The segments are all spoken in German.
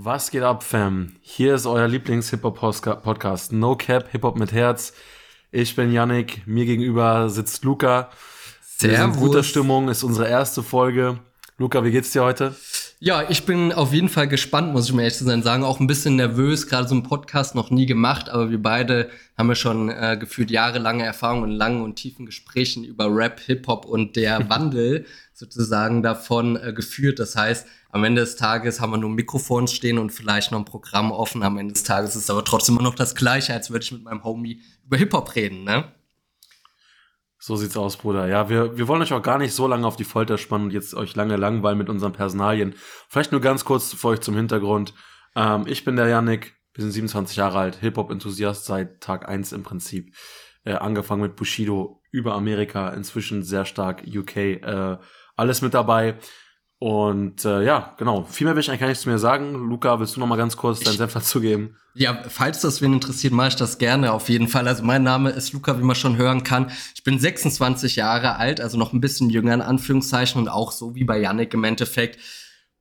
Was geht ab, Fam? Hier ist euer Lieblings-Hip-Hop-Podcast No Cap, Hip-Hop mit Herz. Ich bin Yannick, mir gegenüber sitzt Luca. Servus. Wir sind in guter Stimmung, ist unsere erste Folge. Luca, wie geht's dir heute? Ja, ich bin auf jeden Fall gespannt, muss ich mir ehrlich zu sein sagen. Auch ein bisschen nervös, gerade so einen Podcast noch nie gemacht, aber wir beide haben ja schon äh, gefühlt jahrelange Erfahrung in langen und tiefen Gesprächen über Rap, Hip-Hop und der Wandel sozusagen davon äh, geführt. Das heißt, am Ende des Tages haben wir nur Mikrofons stehen und vielleicht noch ein Programm offen. Am Ende des Tages ist es aber trotzdem immer noch das Gleiche, als würde ich mit meinem Homie über Hip-Hop reden, ne? So sieht's aus, Bruder. Ja, wir, wir wollen euch auch gar nicht so lange auf die Folter spannen und jetzt euch lange langweilen mit unseren Personalien. Vielleicht nur ganz kurz für euch zum Hintergrund. Ähm, ich bin der Yannick, wir sind 27 Jahre alt, Hip-Hop-Enthusiast seit Tag 1 im Prinzip. Äh, angefangen mit Bushido über Amerika, inzwischen sehr stark UK, äh, alles mit dabei. Und äh, ja, genau. Viel mehr will ich eigentlich gar nichts mehr sagen. Luca, willst du noch mal ganz kurz deinen Senf dazu geben? Ja, falls das wen interessiert, mache ich das gerne auf jeden Fall. Also mein Name ist Luca, wie man schon hören kann. Ich bin 26 Jahre alt, also noch ein bisschen jünger in Anführungszeichen und auch so wie bei Yannick im Endeffekt.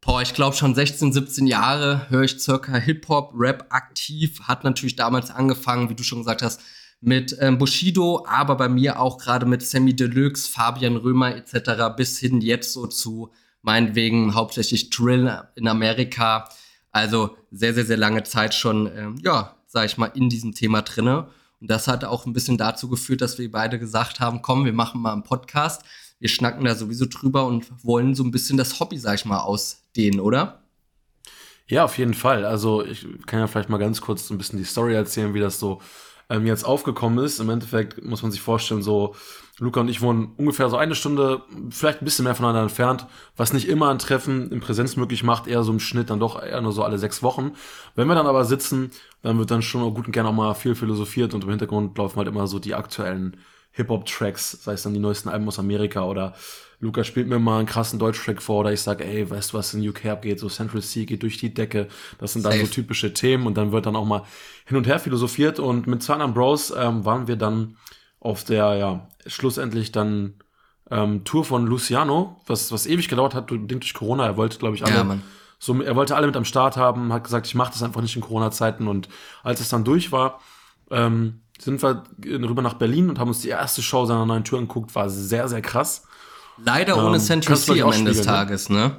Boah, ich glaube schon 16, 17 Jahre höre ich circa Hip-Hop, Rap aktiv. Hat natürlich damals angefangen, wie du schon gesagt hast, mit ähm, Bushido, aber bei mir auch gerade mit Sammy Deluxe, Fabian Römer etc. bis hin jetzt so zu meinetwegen hauptsächlich Drill in Amerika. Also sehr, sehr, sehr lange Zeit schon, ähm, ja, sag ich mal, in diesem Thema drinne. Und das hat auch ein bisschen dazu geführt, dass wir beide gesagt haben, komm, wir machen mal einen Podcast. Wir schnacken da sowieso drüber und wollen so ein bisschen das Hobby, sag ich mal, ausdehnen, oder? Ja, auf jeden Fall. Also ich kann ja vielleicht mal ganz kurz so ein bisschen die Story erzählen, wie das so ähm, jetzt aufgekommen ist. Im Endeffekt muss man sich vorstellen, so Luca und ich wohnen ungefähr so eine Stunde, vielleicht ein bisschen mehr voneinander entfernt, was nicht immer ein Treffen in Präsenz möglich macht, eher so im Schnitt dann doch eher nur so alle sechs Wochen. Wenn wir dann aber sitzen, dann wird dann schon gut und gerne auch mal viel philosophiert und im Hintergrund laufen halt immer so die aktuellen Hip-Hop-Tracks, sei es dann die neuesten Alben aus Amerika oder Luca spielt mir mal einen krassen Deutsch-Track vor oder ich sag, ey, weißt du, was in UK abgeht? So Central C geht durch die Decke. Das sind dann Safe. so typische Themen und dann wird dann auch mal hin und her philosophiert und mit zwei anderen Bros ähm, waren wir dann auf der, ja, schlussendlich dann ähm, Tour von Luciano, was, was ewig gedauert hat, bedingt durch Corona. Er wollte, glaube ich, alle, ja, so, er wollte alle mit am Start haben, hat gesagt, ich mache das einfach nicht in Corona-Zeiten und als es dann durch war, ähm, sind wir rüber nach Berlin und haben uns die erste Show seiner neuen Tour angeguckt, war sehr, sehr krass. Leider ohne ähm, Central C am Ende des ne? Tages, ne?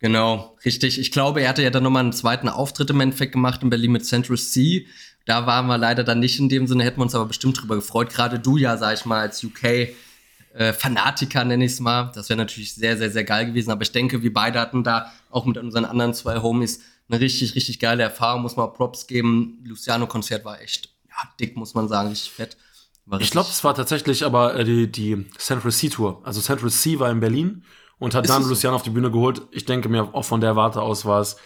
Genau, richtig. Ich glaube, er hatte ja dann nochmal einen zweiten Auftritt im Endeffekt gemacht in Berlin mit Central C. Da waren wir leider dann nicht in dem Sinne, hätten wir uns aber bestimmt drüber gefreut. Gerade du ja, sag ich mal, als UK-Fanatiker, äh, nenne ich es mal. Das wäre natürlich sehr, sehr, sehr geil gewesen. Aber ich denke, wir beide hatten da auch mit unseren anderen zwei Homies eine richtig, richtig geile Erfahrung. Muss man Props geben. Luciano-Konzert war echt ja, dick, muss man sagen, richtig fett ich glaube, es war tatsächlich aber äh, die, die Central Sea Tour. Also Central Sea war in Berlin und hat ist dann Luciano so? auf die Bühne geholt. Ich denke mir, auch von der Warte aus war es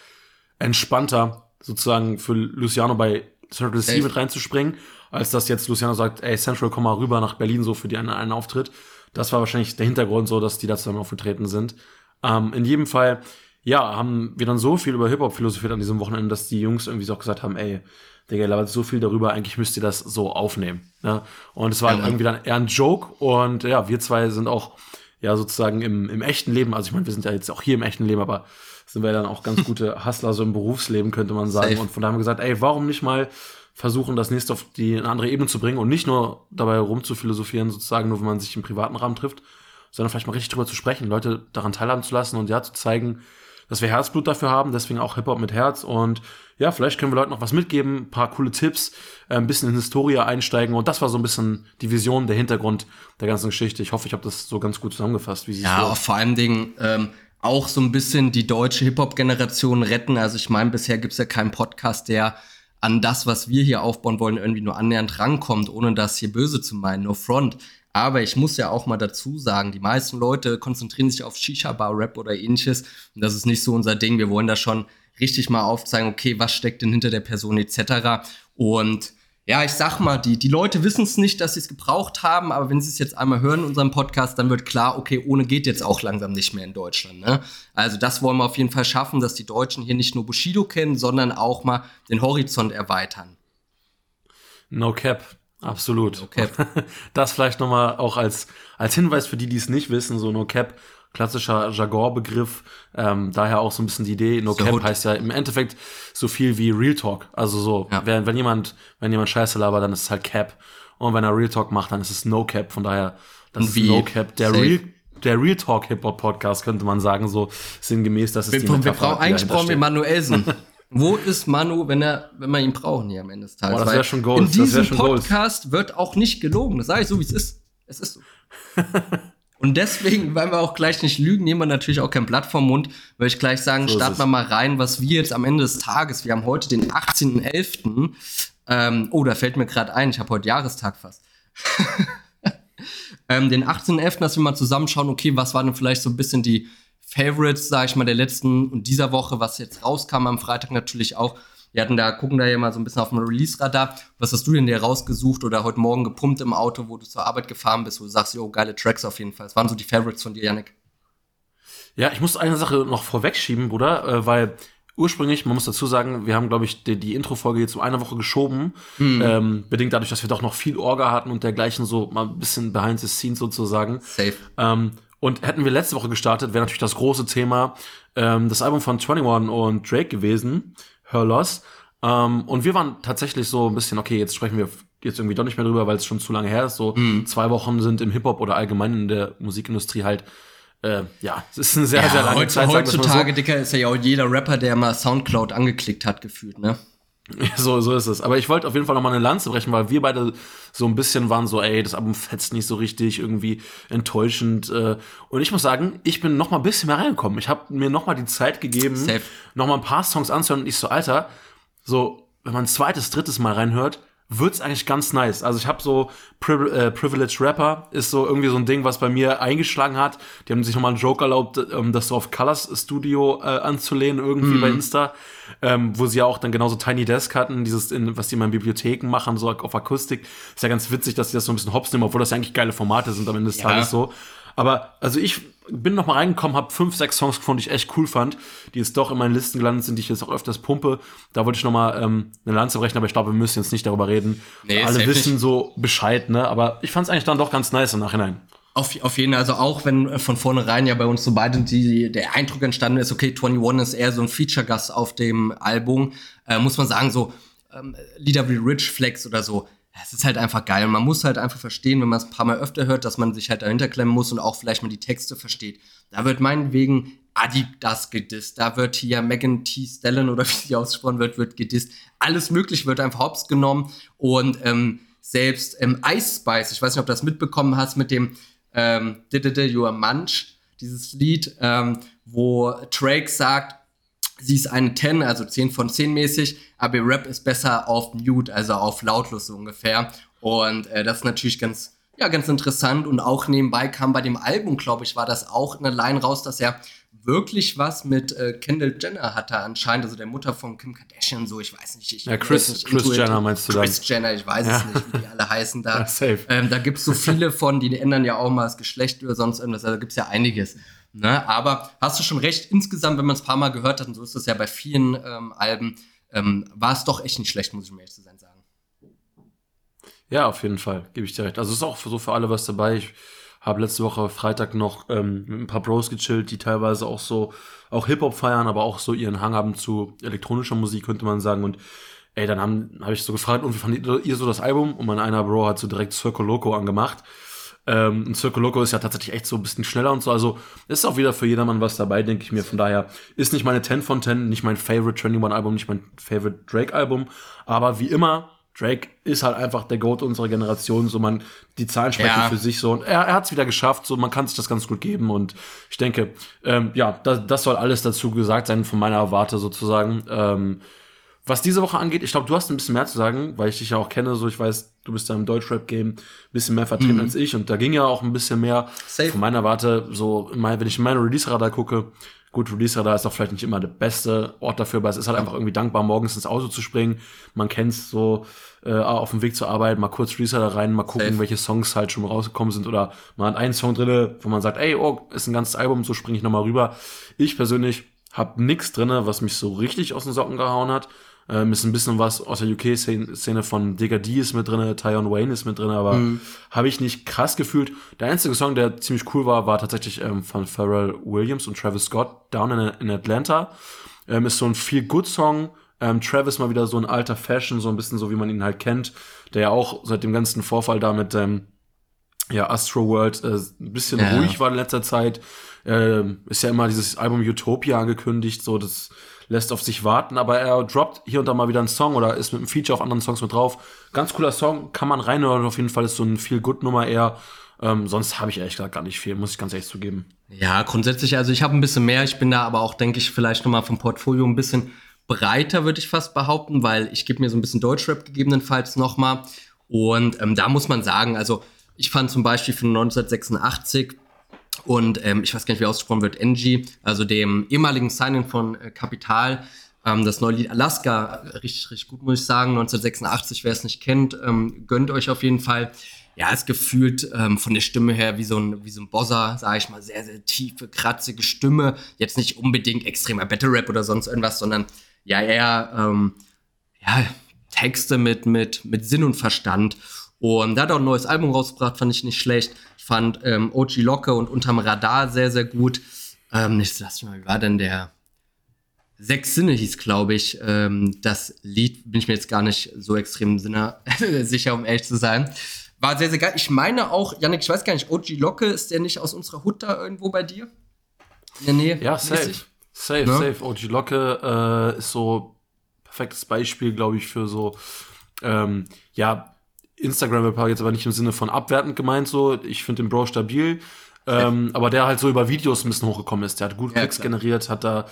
entspannter, sozusagen für Luciano bei Central Sea mit reinzuspringen, als dass jetzt Luciano sagt, ey, Central, komm mal rüber nach Berlin so für die einen, einen Auftritt. Das war wahrscheinlich der Hintergrund so, dass die da zusammen aufgetreten sind. Ähm, in jedem Fall, ja, haben wir dann so viel über Hip-Hop philosophiert an diesem Wochenende, dass die Jungs irgendwie so auch gesagt haben, ey, Digga, labert so viel darüber, eigentlich müsst ihr das so aufnehmen. Ne? Und es war halt irgendwie dann eher ein Joke und ja, wir zwei sind auch ja sozusagen im, im echten Leben, also ich meine, wir sind ja jetzt auch hier im echten Leben, aber sind wir dann auch ganz gute Hustler so im Berufsleben, könnte man sagen. Safe. Und von da haben wir gesagt, ey, warum nicht mal versuchen, das nächste auf die eine andere Ebene zu bringen und nicht nur dabei rumzuphilosophieren, sozusagen, nur wenn man sich im privaten Rahmen trifft, sondern vielleicht mal richtig drüber zu sprechen, Leute daran teilhaben zu lassen und ja, zu zeigen, dass wir Herzblut dafür haben, deswegen auch Hip-Hop mit Herz. Und ja, vielleicht können wir Leuten noch was mitgeben, ein paar coole Tipps, äh, ein bisschen in Historie einsteigen. Und das war so ein bisschen die Vision, der Hintergrund der ganzen Geschichte. Ich hoffe, ich habe das so ganz gut zusammengefasst. Wie ja, auch vor allen Dingen ähm, auch so ein bisschen die deutsche Hip-Hop-Generation retten. Also ich meine, bisher gibt es ja keinen Podcast, der an das, was wir hier aufbauen wollen, irgendwie nur annähernd rankommt, ohne das hier böse zu meinen. No front. Aber ich muss ja auch mal dazu sagen, die meisten Leute konzentrieren sich auf Shisha-Bar-Rap oder ähnliches. Und das ist nicht so unser Ding. Wir wollen da schon richtig mal aufzeigen, okay, was steckt denn hinter der Person etc. Und ja, ich sag mal, die, die Leute wissen es nicht, dass sie es gebraucht haben, aber wenn sie es jetzt einmal hören in unserem Podcast, dann wird klar, okay, ohne geht jetzt auch langsam nicht mehr in Deutschland. Ne? Also das wollen wir auf jeden Fall schaffen, dass die Deutschen hier nicht nur Bushido kennen, sondern auch mal den Horizont erweitern. No cap. Absolut. No Cap. Das vielleicht nochmal auch als, als Hinweis für die, die es nicht wissen, so No Cap klassischer Jargon-Begriff. Ähm, daher auch so ein bisschen die Idee. No so Cap heißt ja im Endeffekt so viel wie Real Talk. Also so, ja. wenn, wenn jemand, wenn jemand Scheiße labert, dann ist es halt Cap. Und wenn er Real Talk macht, dann ist es No Cap. Von daher, das ist No Cap. Der Safe. Real der Real Talk Hip Hop Podcast könnte man sagen, so sinngemäß, dass es wir, die Metapher, wir brauchen, Eigentlich brauchen wir Manuelsen. Wo ist Manu, wenn er, wenn wir ihn brauchen hier am Ende des Tages? Boah, das wäre schon Gold. In diesem Podcast Gold. wird auch nicht gelogen. Das sage ich so, wie es ist. Es ist so. Und deswegen, weil wir auch gleich nicht lügen, nehmen wir natürlich auch kein Blatt vom Mund, würde ich gleich sagen, so starten wir mal rein, was wir jetzt am Ende des Tages, wir haben heute den 18.11. Ähm, oh, da fällt mir gerade ein, ich habe heute Jahrestag fast. ähm, den 18.11., dass wir mal zusammenschauen, okay, was waren denn vielleicht so ein bisschen die Favorites, sage ich mal, der letzten und dieser Woche, was jetzt rauskam am Freitag natürlich auch. Wir hatten da, gucken da ja mal so ein bisschen auf dem Release-Radar. Was hast du denn dir rausgesucht oder heute Morgen gepumpt im Auto, wo du zur Arbeit gefahren bist, wo du sagst, oh, geile Tracks auf jeden Fall. Was waren so die Favorites von dir, Yannick? Ja, ich muss eine Sache noch vorwegschieben, Bruder, äh, weil ursprünglich, man muss dazu sagen, wir haben, glaube ich, die, die Intro-Folge jetzt um eine Woche geschoben. Mhm. Ähm, bedingt dadurch, dass wir doch noch viel Orga hatten und dergleichen, so mal ein bisschen behind the scenes sozusagen. Safe. Ähm, und hätten wir letzte Woche gestartet, wäre natürlich das große Thema ähm, das Album von 21 und Drake gewesen, Her Loss. Ähm, und wir waren tatsächlich so ein bisschen, okay, jetzt sprechen wir jetzt irgendwie doch nicht mehr drüber, weil es schon zu lange her ist. So mhm. zwei Wochen sind im Hip-Hop oder allgemein in der Musikindustrie halt äh, ja, es ist eine sehr, ja, sehr lange heutz, Zeit. Heutzutage, so. Dicker, ist ja auch jeder Rapper, der mal Soundcloud angeklickt hat, gefühlt, ne? So, so ist es. Aber ich wollte auf jeden Fall noch mal eine Lanze brechen, weil wir beide so ein bisschen waren so, ey, das Album fetzt nicht so richtig, irgendwie enttäuschend. Äh. Und ich muss sagen, ich bin noch mal ein bisschen mehr reingekommen. Ich habe mir noch mal die Zeit gegeben, Safe. noch mal ein paar Songs anzuhören. Und ich so, Alter, so, wenn man ein zweites, drittes Mal reinhört, wird's eigentlich ganz nice. Also ich habe so Pri äh, Privilege Rapper ist so irgendwie so ein Ding, was bei mir eingeschlagen hat. Die haben sich nochmal einen Joke erlaubt, ähm, das so auf Colors Studio äh, anzulehnen irgendwie mhm. bei Insta, ähm, wo sie ja auch dann genauso Tiny Desk hatten, dieses, in, was die immer in Bibliotheken machen, so auf Akustik. Ist ja ganz witzig, dass sie das so ein bisschen hops nehmen, obwohl das ja eigentlich geile Formate sind am Ende des ja. Tages so. Aber also ich bin noch mal reingekommen, habe fünf, sechs Songs gefunden, die ich echt cool fand, die jetzt doch in meinen Listen gelandet sind, die ich jetzt auch öfters pumpe. Da wollte ich noch mal ähm, eine Lanze brechen, aber ich glaube, wir müssen jetzt nicht darüber reden. Nee, Alle wissen nicht. so Bescheid, ne? Aber ich fand es eigentlich dann doch ganz nice im Nachhinein. Auf, auf jeden Fall, also auch wenn von vornherein ja bei uns so beide die, der Eindruck entstanden ist, okay, 21 ist eher so ein Feature-Gast auf dem Album, äh, muss man sagen, so ähm, Lieder wie Rich Flex oder so, es ist halt einfach geil. Und man muss halt einfach verstehen, wenn man es ein paar Mal öfter hört, dass man sich halt dahinter klemmen muss und auch vielleicht mal die Texte versteht. Da wird meinetwegen Adidas gedisst, da wird hier Megan T. Stellen oder wie sie ausgesprochen wird, wird gedisst. Alles mögliche wird einfach hops genommen und ähm, selbst ähm, Ice Spice, ich weiß nicht, ob du das mitbekommen hast mit dem ähm, You Are Munch, dieses Lied, ähm, wo Drake sagt, sie ist eine 10, also 10 von 10 mäßig, aber ihr Rap ist besser auf Mute, also auf lautlos so ungefähr. Und äh, das ist natürlich ganz, ja, ganz interessant. Und auch nebenbei kam bei dem Album, glaube ich, war das auch eine Line raus, dass er wirklich was mit äh, Kendall Jenner hatte anscheinend, also der Mutter von Kim Kardashian, so, ich weiß nicht. Ich ja, Chris, nicht Chris Jenner meinst du Chris dann? Jenner, ich weiß ja. es nicht, wie die alle heißen da. Ja. Ähm, da gibt es so viele von, die ändern ja auch mal das Geschlecht oder sonst irgendwas, also da gibt es ja einiges. Ne? Aber hast du schon recht, insgesamt, wenn man es ein paar Mal gehört hat, und so ist das ja bei vielen ähm, Alben, ähm, war es doch echt nicht schlecht, muss ich mir ehrlich zu sein sagen. Ja, auf jeden Fall, gebe ich dir recht. Also es ist auch so für alle was dabei. Ich habe letzte Woche Freitag noch ähm, mit ein paar Bros gechillt, die teilweise auch so auch Hip-Hop feiern, aber auch so ihren Hang haben zu elektronischer Musik, könnte man sagen. Und ey, dann habe hab ich so gefragt, und wie fandet ihr so das Album? Und mein einer Bro hat so direkt Circle Loco angemacht. Ähm, und Circle Loco ist ja tatsächlich echt so ein bisschen schneller und so. Also ist auch wieder für jedermann was dabei, denke ich mir. Von daher ist nicht meine 10 von 10, nicht mein Favorite 21 Album, nicht mein Favorite Drake Album. Aber wie immer, Drake ist halt einfach der Goat unserer Generation. So man, die Zahlen sprechen ja. für sich so. Und er, er hat es wieder geschafft. So man kann sich das ganz gut geben. Und ich denke, ähm, ja, das, das soll alles dazu gesagt sein von meiner Warte sozusagen. Ähm, was diese Woche angeht, ich glaube, du hast ein bisschen mehr zu sagen, weil ich dich ja auch kenne. So, ich weiß, du bist da im Deutschrap-Game ein bisschen mehr vertreten mhm. als ich. Und da ging ja auch ein bisschen mehr Safe. von meiner Warte. So, wenn ich in meine Release-Radar gucke, gut, Release-Radar ist auch vielleicht nicht immer der beste Ort dafür, aber es ist halt einfach irgendwie dankbar, morgens ins Auto zu springen. Man kennt es so äh, auf dem Weg zur Arbeit, mal kurz Release-Radar rein, mal gucken, Safe. welche Songs halt schon rausgekommen sind. Oder man hat einen Song drinne, wo man sagt, ey, oh, ist ein ganzes Album, so springe ich nochmal rüber. Ich persönlich habe nichts drinne, was mich so richtig aus den Socken gehauen hat. Ähm, ist ein bisschen was aus der UK-Szene von Digga D ist mit drin, Tyon Wayne ist mit drin, aber mhm. habe ich nicht krass gefühlt. Der einzige Song, der ziemlich cool war, war tatsächlich ähm, von Pharrell Williams und Travis Scott, Down in, in Atlanta. Ähm, ist so ein Feel-Good-Song. Ähm, Travis mal wieder so ein alter Fashion, so ein bisschen so, wie man ihn halt kennt, der ja auch seit dem ganzen Vorfall da mit ähm, ja, Astro World äh, ein bisschen ja. ruhig war in letzter Zeit. Äh, ist ja immer dieses Album Utopia angekündigt, so das lässt auf sich warten, aber er droppt hier und da mal wieder einen Song oder ist mit einem Feature auf anderen Songs mit drauf. Ganz cooler Song, kann man reinhören, auf jeden Fall ist so ein viel Good Nummer eher. Ähm, sonst habe ich ehrlich gesagt gar nicht viel, muss ich ganz ehrlich zugeben. Ja, grundsätzlich, also ich habe ein bisschen mehr, ich bin da aber auch, denke ich, vielleicht nochmal vom Portfolio ein bisschen breiter, würde ich fast behaupten, weil ich gebe mir so ein bisschen Deutschrap gegebenenfalls nochmal. Und ähm, da muss man sagen, also ich fand zum Beispiel von 1986 und ähm, ich weiß gar nicht, wie ausgesprochen wird, NG, also dem ehemaligen Signing von äh, Capital, ähm, das neue Lied Alaska, richtig, richtig gut, muss ich sagen. 1986, wer es nicht kennt, ähm, gönnt euch auf jeden Fall. Ja, ist gefühlt ähm, von der Stimme her wie so ein, wie so ein Bosser, sage ich mal, sehr, sehr tiefe, kratzige Stimme. Jetzt nicht unbedingt extremer Battle Rap oder sonst irgendwas, sondern ja eher ähm, ja, Texte mit, mit, mit Sinn und Verstand. Und da hat auch ein neues Album rausgebracht, fand ich nicht schlecht. Ich fand ähm, OG Locke und Unterm Radar sehr, sehr gut. Ähm, nicht, lass mich mal, wie war denn der? Sechs Sinne hieß, glaube ich. Ähm, das Lied bin ich mir jetzt gar nicht so extrem sicher, um ehrlich zu sein. War sehr, sehr geil. Ich meine auch, Janik, ich weiß gar nicht, OG Locke, ist der nicht aus unserer Hut da irgendwo bei dir? In der Nähe? Ja, safe. Safe, ne? safe. OG Locke äh, ist so perfektes Beispiel, glaube ich, für so, ähm, ja, Instagram-Rapper jetzt aber nicht im Sinne von abwertend gemeint, so. Ich finde den Bro stabil. Ähm, aber der halt so über Videos ein bisschen hochgekommen ist. Der hat gut Klicks ja, generiert, hat da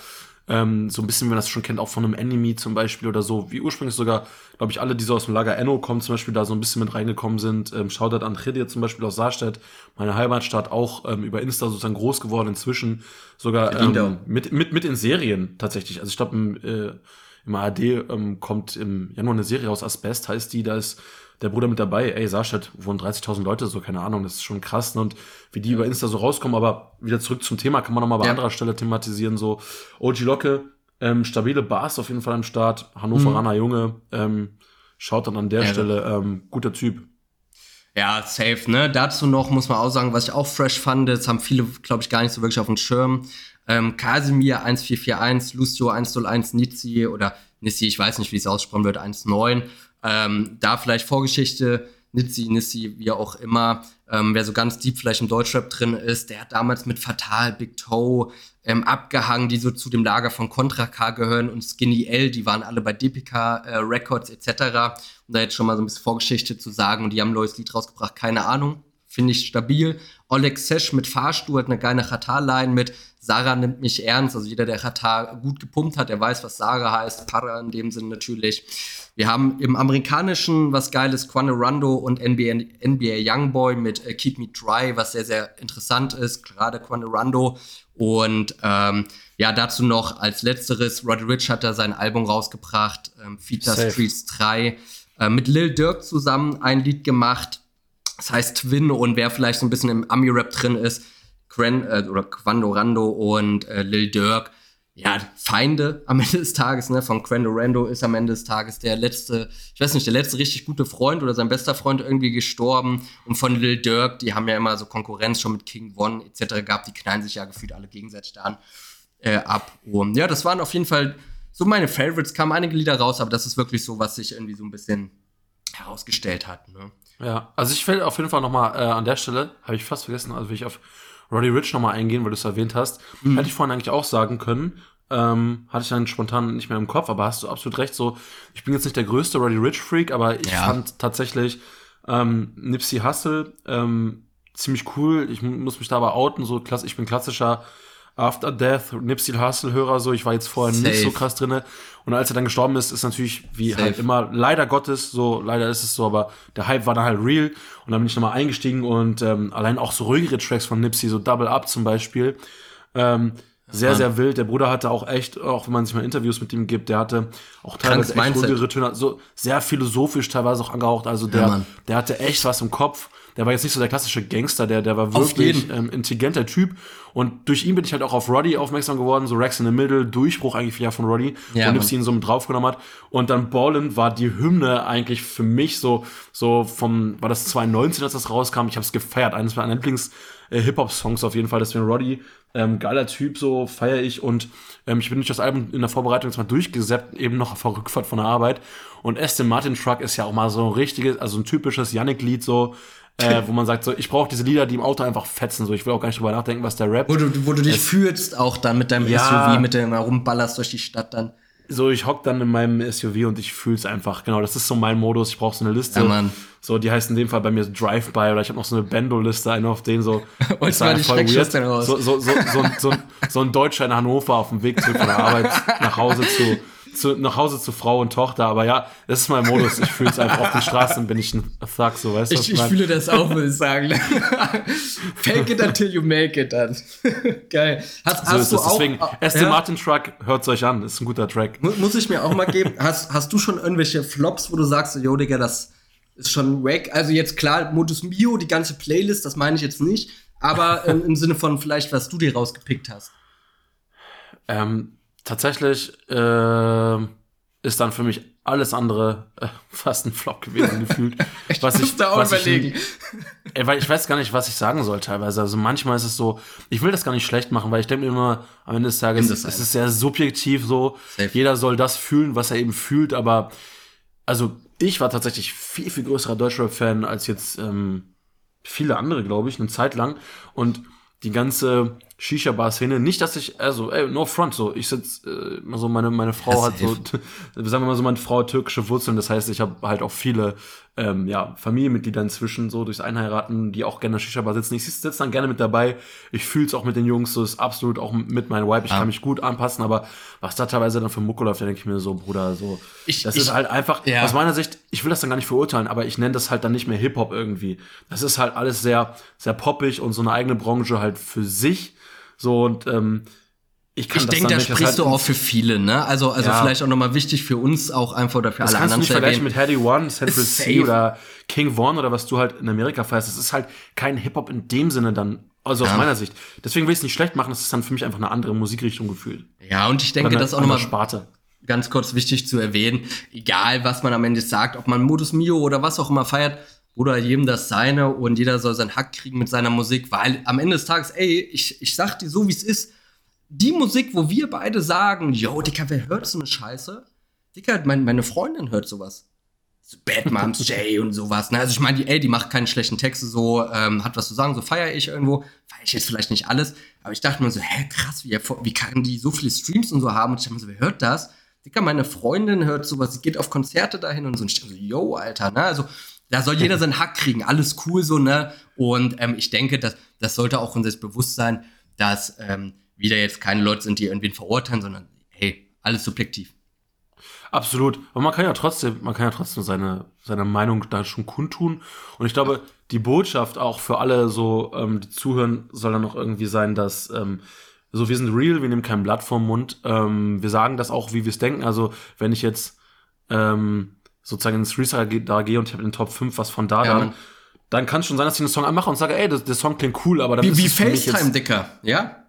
ähm, so ein bisschen, wie man das schon kennt, auch von einem Enemy zum Beispiel oder so, wie ursprünglich sogar, glaube ich, alle, die so aus dem Lager Enno kommen, zum Beispiel da so ein bisschen mit reingekommen sind. Ähm, Shoutout an Chedje zum Beispiel aus Saarstedt, meine Heimatstadt, auch ähm, über Insta sozusagen groß geworden, inzwischen sogar ähm, mit, mit, mit in Serien tatsächlich. Also ich glaube, im, äh, im ARD ähm, kommt im Januar eine Serie aus Asbest, heißt die, da ist der Bruder mit dabei, ey, Saarstadt wohnen 30.000 Leute, so, keine Ahnung, das ist schon krass, ne? und wie die über Insta so rauskommen, aber wieder zurück zum Thema, kann man nochmal bei ja. anderer Stelle thematisieren, so, OG Locke, ähm, stabile Bars auf jeden Fall am Start, Hannoveraner mhm. Junge, ähm, schaut dann an der ja, Stelle, ähm, guter Typ. Ja, safe, ne? Dazu noch muss man auch sagen, was ich auch fresh fand, das haben viele, glaube ich, gar nicht so wirklich auf dem Schirm. Ähm, Casimir 1441, Lucio 101, Nizzi oder Nissi, ich weiß nicht, wie es ausgesprochen wird, 19 ähm, da vielleicht Vorgeschichte, Nitsi, Nissi, wie auch immer. Ähm, wer so ganz deep vielleicht im Deutschrap drin ist, der hat damals mit Fatal, Big Toe ähm, abgehangen, die so zu dem Lager von Contra K gehören und Skinny L, die waren alle bei Deepika äh, Records etc. Um da jetzt schon mal so ein bisschen Vorgeschichte zu sagen und die haben ein neues Lied rausgebracht, keine Ahnung. Finde ich stabil. Oleg Sesh mit Fahrstuhl hat eine geile Chata-Line mit Sarah nimmt mich ernst. Also jeder, der Chata gut gepumpt hat, der weiß, was Sarah heißt. Para in dem Sinn natürlich. Wir haben im amerikanischen was Geiles, Quanerando und NBA, NBA Youngboy mit äh, Keep Me Dry, was sehr, sehr interessant ist, gerade Quanerando. Und ähm, ja, dazu noch als letzteres, Roddy Rich hat da sein Album rausgebracht, ähm, Fita Streets 3, äh, mit Lil Durk zusammen ein Lied gemacht. Das heißt Twin und wer vielleicht so ein bisschen im Ami-Rap drin ist, Quen, äh, oder Quandorando und äh, Lil Durk, ja, Feinde am Ende des Tages, ne, von Quendorando ist am Ende des Tages der letzte, ich weiß nicht, der letzte richtig gute Freund oder sein bester Freund irgendwie gestorben. Und von Lil Durk, die haben ja immer so Konkurrenz schon mit King One etc. gehabt, die knallen sich ja gefühlt alle gegenseitig da an, äh, ab. Und ja, das waren auf jeden Fall so meine Favorites, kamen einige Lieder raus, aber das ist wirklich so, was sich irgendwie so ein bisschen herausgestellt hat. Ne? Ja, also ich will auf jeden Fall nochmal äh, an der Stelle, habe ich fast vergessen, also will ich auf Roddy Rich nochmal eingehen, weil du es erwähnt hast. Mhm. Hätte ich vorhin eigentlich auch sagen können. Ähm, hatte ich dann spontan nicht mehr im Kopf, aber hast du absolut recht. So, ich bin jetzt nicht der größte Roddy Rich Freak, aber ich ja. fand tatsächlich ähm, Nipsey Hussle ähm, ziemlich cool. Ich muss mich da aber outen. So klass ich bin klassischer After Death, Nipsey Hussle-Hörer, so, ich war jetzt vorher Safe. nicht so krass drinne. Und als er dann gestorben ist, ist natürlich, wie Safe. halt immer, leider Gottes, so, leider ist es so, aber der Hype war dann halt real. Und dann bin ich nochmal eingestiegen und ähm, allein auch so ruhigere Tracks von Nipsey, so Double Up zum Beispiel, ähm, sehr, sehr wild. Der Bruder hatte auch echt, auch wenn man sich mal Interviews mit ihm gibt, der hatte auch teilweise echt ruhigere Töne, so sehr philosophisch teilweise auch angehaucht. Also der, ja, der hatte echt was im Kopf der war jetzt nicht so der klassische Gangster, der, der war wirklich ähm, intelligenter Typ. Und durch ihn bin ich halt auch auf Roddy aufmerksam geworden, so Rex in the Middle, Durchbruch eigentlich ja von Roddy, ja, wo Nipsey ihn so mit draufgenommen hat. Und dann Ballin war die Hymne eigentlich für mich so, so vom, war das 2019, als das rauskam, ich habe es gefeiert, eines meiner Lieblings- äh, Hip-Hop-Songs auf jeden Fall. Deswegen Roddy, ähm, geiler Typ, so feiere ich. Und ähm, ich bin durch das Album in der Vorbereitung jetzt mal durchgesäppt, eben noch auf der Rückfahrt von der Arbeit. Und Aston Martin Truck ist ja auch mal so ein richtiges, also ein typisches Yannick-Lied, so, äh, wo man sagt, so, ich brauche diese Lieder, die im Auto einfach fetzen. So, ich will auch gar nicht drüber nachdenken, was der Rap. Wo du, wo du dich fühlst auch dann mit deinem ja, SUV, mit dem rumballerst durch die Stadt dann so, ich hock dann in meinem SUV und ich fühl's einfach. Genau, das ist so mein Modus. Ich brauche so eine Liste. Ja, Mann. So, die heißt in dem Fall bei mir Drive-By oder ich habe noch so eine Bendo-Liste, eine auf den so. und mal die voll weird. Raus. So, so, so, so, so, so ein Deutscher in Hannover auf dem Weg zu, von der Arbeit nach Hause zu zu, nach Hause zu Frau und Tochter. Aber ja, das ist mein Modus. Ich fühle es einfach auf den Straßen, bin ich ein Thug, so weißt du. Ich, ich fühle das auch, würde ich sagen. Fake it until you make it dann. Geil. Hast, so hast du auch, Deswegen, Aston ja? Martin Truck, hört es euch an, ist ein guter Track. Muss ich mir auch mal geben. Hast, hast du schon irgendwelche Flops, wo du sagst, yo, Digga, das ist schon wack? Also jetzt klar, Modus Mio, die ganze Playlist, das meine ich jetzt nicht. Aber ähm, im Sinne von vielleicht, was du dir rausgepickt hast. Ähm, tatsächlich äh, ist dann für mich alles andere äh, fast ein Flop gewesen gefühlt. ich was ich da was überlegen. Ich, äh, weil ich weiß gar nicht, was ich sagen soll teilweise. Also manchmal ist es so, ich will das gar nicht schlecht machen, weil ich denke mir immer, am Ende des Tages es ist sehr subjektiv so. Safe. Jeder soll das fühlen, was er eben fühlt, aber also ich war tatsächlich viel, viel größerer Deutschrap-Fan als jetzt ähm, viele andere, glaube ich, eine Zeit lang. Und die ganze Shisha-Bar-Szene. Nicht, dass ich, also, ey, no front, so, ich sitz, äh, so, meine, meine Frau hat so, sagen wir mal so, meine Frau hat türkische Wurzeln, das heißt, ich habe halt auch viele, ähm, ja, Familienmitglieder inzwischen, so, durchs Einheiraten, die auch gerne Shisha-Bar sitzen. Ich sitze dann gerne mit dabei, ich fühl's auch mit den Jungs, so, ist absolut auch mit meinem Wipe, ich ah. kann mich gut anpassen, aber was da teilweise dann für Mucke läuft, da denke ich mir so, Bruder, so, ich, das ich, ist halt einfach, ja. aus meiner Sicht, ich will das dann gar nicht verurteilen, aber ich nenne das halt dann nicht mehr Hip-Hop irgendwie. Das ist halt alles sehr, sehr poppig und so eine eigene Branche halt für sich, so und ähm, ich kann ich denke, da sprichst halt du auch für viele, ne? Also, also ja. vielleicht auch nochmal wichtig für uns auch einfach oder für das alle anderen. Das kannst du nicht vergleichen mit Heady One, Central C oder King Vaughn oder was du halt in Amerika feierst. Das ist halt kein Hip-Hop in dem Sinne dann, also ja. aus meiner Sicht. Deswegen will ich es nicht schlecht machen, das ist dann für mich einfach eine andere Musikrichtung gefühlt. Ja, und ich denke, das ist auch nochmal Sparte. ganz kurz wichtig zu erwähnen. Egal, was man am Ende sagt, ob man Modus Mio oder was auch immer feiert, oder jedem das seine und jeder soll seinen Hack kriegen mit seiner Musik, weil am Ende des Tages, ey, ich, ich sag dir so, wie es ist, die Musik, wo wir beide sagen, yo, Dicker, wer hört so eine Scheiße? Dicker, mein, meine Freundin hört sowas. So Bad Moms J und sowas. Ne? Also ich meine, die, ey, die macht keine schlechten Texte, so, ähm, hat was zu sagen, so feiere ich irgendwo. Feiere ich jetzt vielleicht nicht alles, aber ich dachte mir so, hä, krass, wie, wie kann die so viele Streams und so haben? Und ich dachte mir so, wer hört das? Dicker, meine Freundin hört sowas, sie geht auf Konzerte dahin und so. Und ich dachte so, yo, Alter, ne? Also da soll jeder seinen Hack kriegen, alles cool so, ne? Und ähm, ich denke, dass, das sollte auch uns bewusst sein, dass ähm, wieder jetzt keine Leute sind, die irgendwen verurteilen, sondern hey, alles subjektiv. Absolut. Aber man kann ja trotzdem, man kann ja trotzdem seine, seine Meinung da schon kundtun. Und ich glaube, die Botschaft auch für alle so, ähm, die zuhören, soll dann noch irgendwie sein, dass ähm, so, wir sind real, wir nehmen kein Blatt vom Mund. Ähm, wir sagen das auch, wie wir es denken. Also, wenn ich jetzt ähm, sozusagen ins Freestyle da gehe und ich habe in den Top 5 was von da ja, dann, dann kann es schon sein, dass ich einen Song anmache und sage, ey, das, der Song klingt cool, aber dann wie, ist wie FaceTime, Dicker, ja?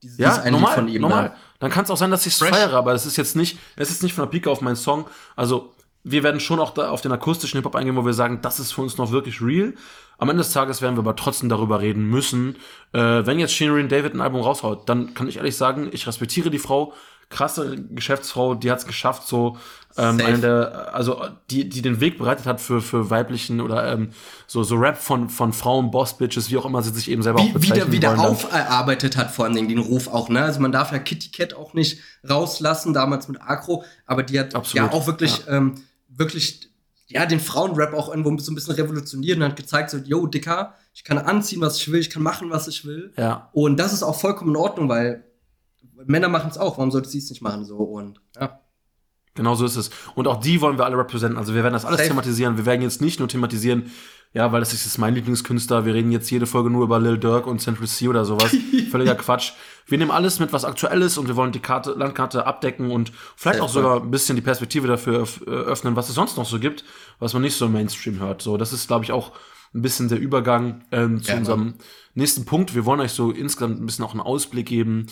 Dieses, ja, dieses normal, von ihm normal. Da. Dann kann es auch sein, dass ich es feiere, aber es ist jetzt nicht, es ist nicht von der Pike auf meinen Song. Also, wir werden schon auch da auf den akustischen Hip-Hop eingehen, wo wir sagen, das ist für uns noch wirklich real. Am Ende des Tages werden wir aber trotzdem darüber reden müssen. Äh, wenn jetzt Shirin David ein Album raushaut, dann kann ich ehrlich sagen, ich respektiere die Frau, krasse Geschäftsfrau, die hat es geschafft, so ähm, eine der, also die, die den Weg bereitet hat für, für weiblichen oder ähm, so, so Rap von, von Frauen, Boss-Bitches, wie auch immer sie sich eben selber wie, auch bezeichnen Wieder, wieder aufarbeitet hat vor allen Dingen den Ruf auch, ne? Also man darf ja Kitty Cat auch nicht rauslassen, damals mit Agro, aber die hat Absolut. ja auch wirklich, ja. Ähm, wirklich, ja, den Frauenrap auch irgendwo so ein bisschen revolutioniert und hat gezeigt, so, yo, Dicker, ich kann anziehen, was ich will, ich kann machen, was ich will. Ja. Und das ist auch vollkommen in Ordnung, weil Männer machen es auch, warum sollte sie es nicht machen, so, und, ja. Genau so ist es. Und auch die wollen wir alle repräsentieren. Also wir werden das alles Safe. thematisieren. Wir werden jetzt nicht nur thematisieren, ja, weil das ist jetzt mein Lieblingskünstler. Wir reden jetzt jede Folge nur über Lil Durk und Central C oder sowas. Völliger Quatsch. Wir nehmen alles mit, was aktuell ist und wir wollen die Karte, Landkarte abdecken und vielleicht Safe. auch sogar ein bisschen die Perspektive dafür öffnen, was es sonst noch so gibt, was man nicht so im Mainstream hört. So, das ist, glaube ich, auch ein bisschen der Übergang ähm, zu ja, unserem nächsten Punkt. Wir wollen euch so insgesamt ein bisschen auch einen Ausblick geben.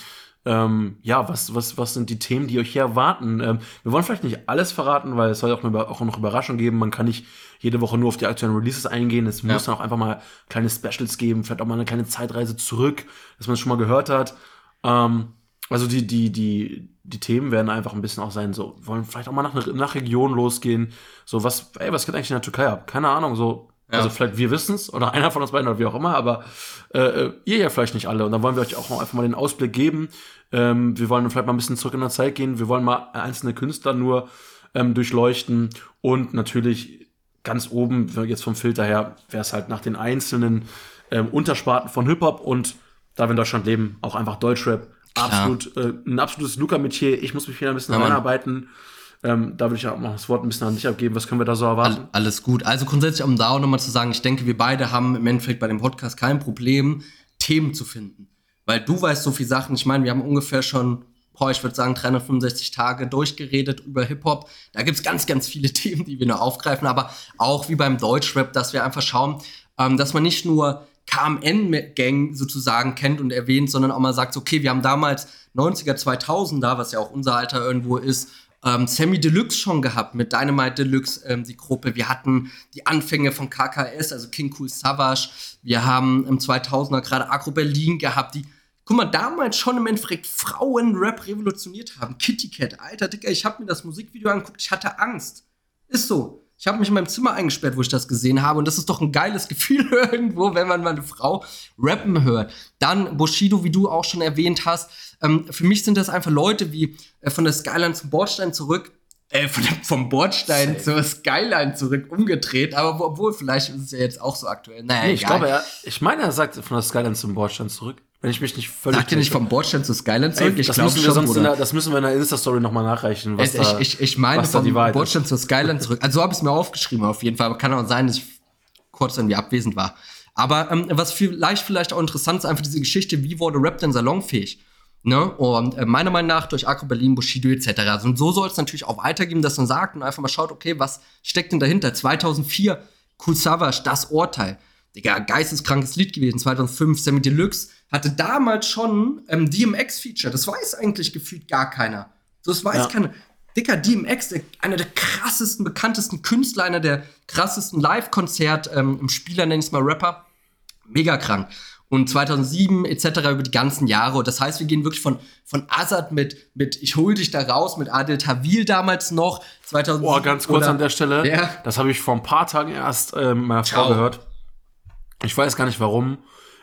Ähm, ja, was, was, was sind die Themen, die euch hier erwarten? Ähm, wir wollen vielleicht nicht alles verraten, weil es soll auch, eine, auch noch Überraschungen geben. Man kann nicht jede Woche nur auf die aktuellen Releases eingehen. Es ja. muss dann auch einfach mal kleine Specials geben, vielleicht auch mal eine kleine Zeitreise zurück, dass man es schon mal gehört hat. Ähm, also die, die, die, die Themen werden einfach ein bisschen auch sein, so, wollen vielleicht auch mal nach, nach Region losgehen. So, was, ey, was geht eigentlich in der Türkei ab? Keine Ahnung, so, ja. Also vielleicht wir wissen es oder einer von uns beiden oder wie auch immer, aber äh, äh, ihr ja vielleicht nicht alle. Und dann wollen wir euch auch einfach mal den Ausblick geben. Ähm, wir wollen vielleicht mal ein bisschen zurück in der Zeit gehen. Wir wollen mal einzelne Künstler nur ähm, durchleuchten und natürlich ganz oben, jetzt vom Filter her, wäre es halt nach den einzelnen ähm, Untersparten von Hip-Hop und da wir in Deutschland leben, auch einfach Deutschrap. Absolut, äh, ein absolutes Luca-Metier. Ich muss mich wieder ein bisschen ja, einarbeiten. Ähm, da würde ich auch noch das Wort ein bisschen an dich abgeben. Was können wir da so erwarten? Alles gut. Also grundsätzlich, um da auch nochmal zu sagen, ich denke, wir beide haben im Endeffekt bei dem Podcast kein Problem, Themen zu finden. Weil du weißt so viele Sachen. Ich meine, wir haben ungefähr schon, boah, ich würde sagen, 365 Tage durchgeredet über Hip-Hop. Da gibt es ganz, ganz viele Themen, die wir noch aufgreifen. Aber auch wie beim Deutschrap, dass wir einfach schauen, ähm, dass man nicht nur KMN-Gang sozusagen kennt und erwähnt, sondern auch mal sagt, okay, wir haben damals 90er, 2000er, was ja auch unser Alter irgendwo ist, ähm, Sammy Deluxe schon gehabt mit Dynamite Deluxe, ähm, die Gruppe. Wir hatten die Anfänge von KKS, also King Cool Savage. Wir haben im 2000er gerade Agro Berlin gehabt, die, guck mal, damals schon im Endeffekt Frauen-Rap revolutioniert haben. Kitty Cat, alter Dicker, ich habe mir das Musikvideo angeguckt, ich hatte Angst. Ist so. Ich habe mich in meinem Zimmer eingesperrt, wo ich das gesehen habe. Und das ist doch ein geiles Gefühl irgendwo, wenn man mal eine Frau rappen hört. Dann Bushido, wie du auch schon erwähnt hast. Ähm, für mich sind das einfach Leute wie äh, von der Skyline zum Bordstein zurück. Äh, von, vom Bordstein zur Skyline zurück umgedreht, aber obwohl, vielleicht ist es ja jetzt auch so aktuell. Naja, nee, ich glaube, er, ich meine, er sagt von der Skyline zum Bordstein zurück. Wenn ich mich nicht völlig. Sagt ihr nicht vom Bordstein zu Skyline zurück? Ey, ich glaube schon, sonst in der, Das müssen wir in der Insta-Story nochmal nachreichen. Was ich, da, ich, ich meine vom Bordstein zu Skyline zurück. Also so habe ich es mir aufgeschrieben auf jeden Fall. Aber kann auch sein, dass ich kurz irgendwie abwesend war. Aber ähm, was vielleicht vielleicht auch interessant ist, einfach diese Geschichte, wie wurde Rap denn salonfähig? Ne? Und äh, meiner Meinung nach durch Akro Berlin, Bushido etc. Also, und so soll es natürlich auch weitergehen, dass man sagt und einfach mal schaut, okay, was steckt denn dahinter? 2004, Cool Savage, das Urteil. Digga, geisteskrankes Lied gewesen. 2005, Sammy Deluxe hatte damals schon ähm, DMX-Feature. Das weiß eigentlich gefühlt gar keiner. Das weiß ja. keiner. Dicker DMX, einer der krassesten, bekanntesten Künstler, einer der krassesten Live-Konzert ähm, im Spieler, nenne ich es mal Rapper. Mega krank. Und 2007 etc. über die ganzen Jahre. Und das heißt, wir gehen wirklich von, von Azad mit, mit Ich hol dich da raus, mit Adel Tawil damals noch. 2007, Boah, ganz kurz oder, an der Stelle. Ja. Das habe ich vor ein paar Tagen erst äh, meiner Frau gehört. Ich weiß gar nicht warum.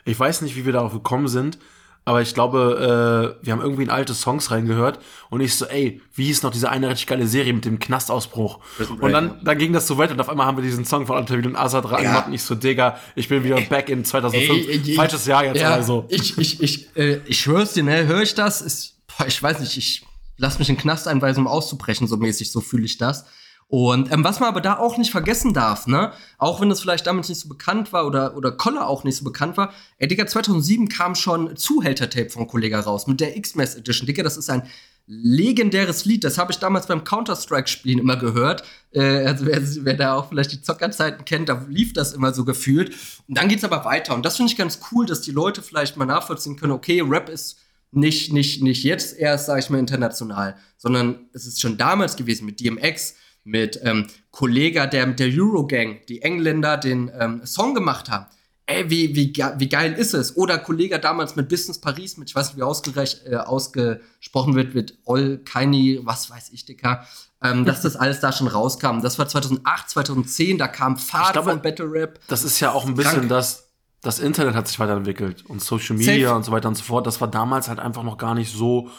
Ich weiß nicht, wie wir darauf gekommen sind. Aber ich glaube, äh, wir haben irgendwie in alte Songs reingehört und ich so, ey, wie hieß noch diese eine richtig geile Serie mit dem Knastausbruch? Und dann, dann ging das so weiter und auf einmal haben wir diesen Song von Antavil und Azad reingemacht ja. und ich so, Digga, ich bin wieder back in 2005. Ey, ey, Falsches Jahr jetzt ja, also. Ich, ich, ich, äh, ich schwör's dir, ne, höre ich das? Ist, boah, ich weiß nicht, ich lass mich in den Knast einweisen, um auszubrechen, so mäßig, so fühle ich das. Und ähm, was man aber da auch nicht vergessen darf, ne, auch wenn das vielleicht damals nicht so bekannt war oder, oder Koller auch nicht so bekannt war, ey, Digga, 2007 kam schon Zuhälter-Tape von Kollega raus mit der X-Mess Edition. Digga, das ist ein legendäres Lied. Das habe ich damals beim Counter-Strike-Spielen immer gehört. Äh, also wer, wer, da auch vielleicht die Zockerzeiten kennt, da lief das immer so gefühlt. Und dann geht's aber weiter. Und das finde ich ganz cool, dass die Leute vielleicht mal nachvollziehen können, okay, Rap ist nicht, nicht, nicht jetzt erst, sage ich mal, international, sondern es ist schon damals gewesen mit DMX, mit ähm, Kollega, der mit der Eurogang, die Engländer, den ähm, Song gemacht haben. Ey, wie, wie, wie geil ist es? Oder Kollege damals mit Business Paris, mit, ich weiß nicht, wie ausgerecht, äh, ausgesprochen wird, mit Ol Kaini, was weiß ich, Dicker, ähm, dass das alles da schon rauskam. Das war 2008, 2010, da kam Fahrt glaube, von Battle Rap. Das ist ja auch ein bisschen das, das Internet hat sich weiterentwickelt und Social Media Safe. und so weiter und so fort. Das war damals halt einfach noch gar nicht so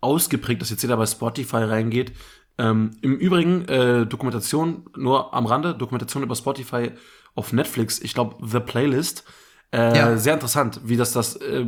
ausgeprägt, dass jetzt jeder bei Spotify reingeht ähm, Im Übrigen, äh, Dokumentation, nur am Rande, Dokumentation über Spotify auf Netflix, ich glaube, The Playlist. Äh, ja. Sehr interessant, wie das das äh,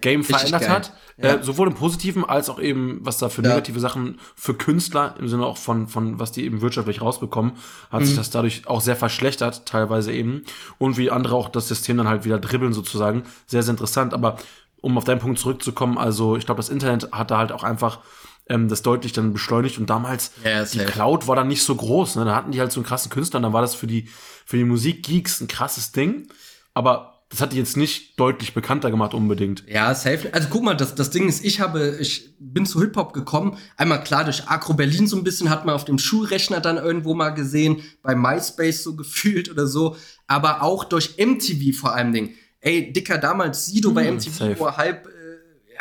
Game verändert hat. Ja. Äh, sowohl im Positiven als auch eben, was da für negative ja. Sachen für Künstler, im Sinne auch von, von was die eben wirtschaftlich rausbekommen, hat mhm. sich das dadurch auch sehr verschlechtert, teilweise eben. Und wie andere auch das System dann halt wieder dribbeln sozusagen. Sehr, sehr interessant. Aber um auf deinen Punkt zurückzukommen, also ich glaube, das Internet hat da halt auch einfach ähm, das deutlich dann beschleunigt und damals Ja, die. Cloud war dann nicht so groß, ne? Da hatten die halt so einen krassen Künstler und dann war das für die, für die Musikgeeks ein krasses Ding. Aber das hat die jetzt nicht deutlich bekannter gemacht unbedingt. Ja, safe. Also guck mal, das, das Ding ist, ich habe, ich bin zu Hip-Hop gekommen. Einmal klar durch Agro Berlin so ein bisschen, hat man auf dem Schulrechner dann irgendwo mal gesehen, bei MySpace so gefühlt oder so. Aber auch durch MTV vor allem Ding. Ey, Dicker, damals Sido bei Hm, MTV, safe. er halb,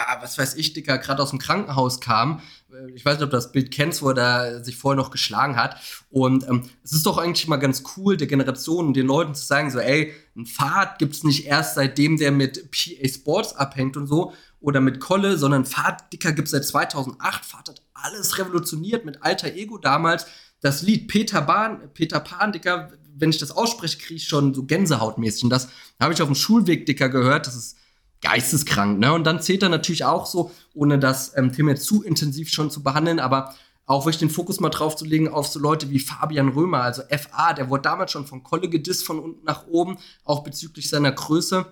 ja, was weiß ich, Dicker, gerade aus dem Krankenhaus kam. Äh, Ich weiß nicht, ob du das Bild kennst, wo er da sich vorher noch geschlagen hat. Und ähm, es ist doch eigentlich mal ganz cool, der Generation und den Leuten zu sagen, so, ey, ein Fahrt gibt's nicht erst seitdem der mit PA Sports abhängt und so oder mit Kolle, sondern Fahrt, Dicker, gibt's seit 2008. Fahrt hat alles revolutioniert mit Alter Ego damals. Das Lied Peter Pan, Peter Pan, Dicker, wenn ich das ausspreche, kriege ich schon so Gänsehautmäßig. Und das habe ich auf dem Schulweg, Dicker, gehört. Das ist geisteskrank, ne? Und dann zählt er natürlich auch so, ohne das ähm, Thema jetzt zu intensiv schon zu behandeln, aber auch wirklich den Fokus mal drauf zu legen auf so Leute wie Fabian Römer, also FA, der wurde damals schon von Kolle gedisst von unten nach oben, auch bezüglich seiner Größe.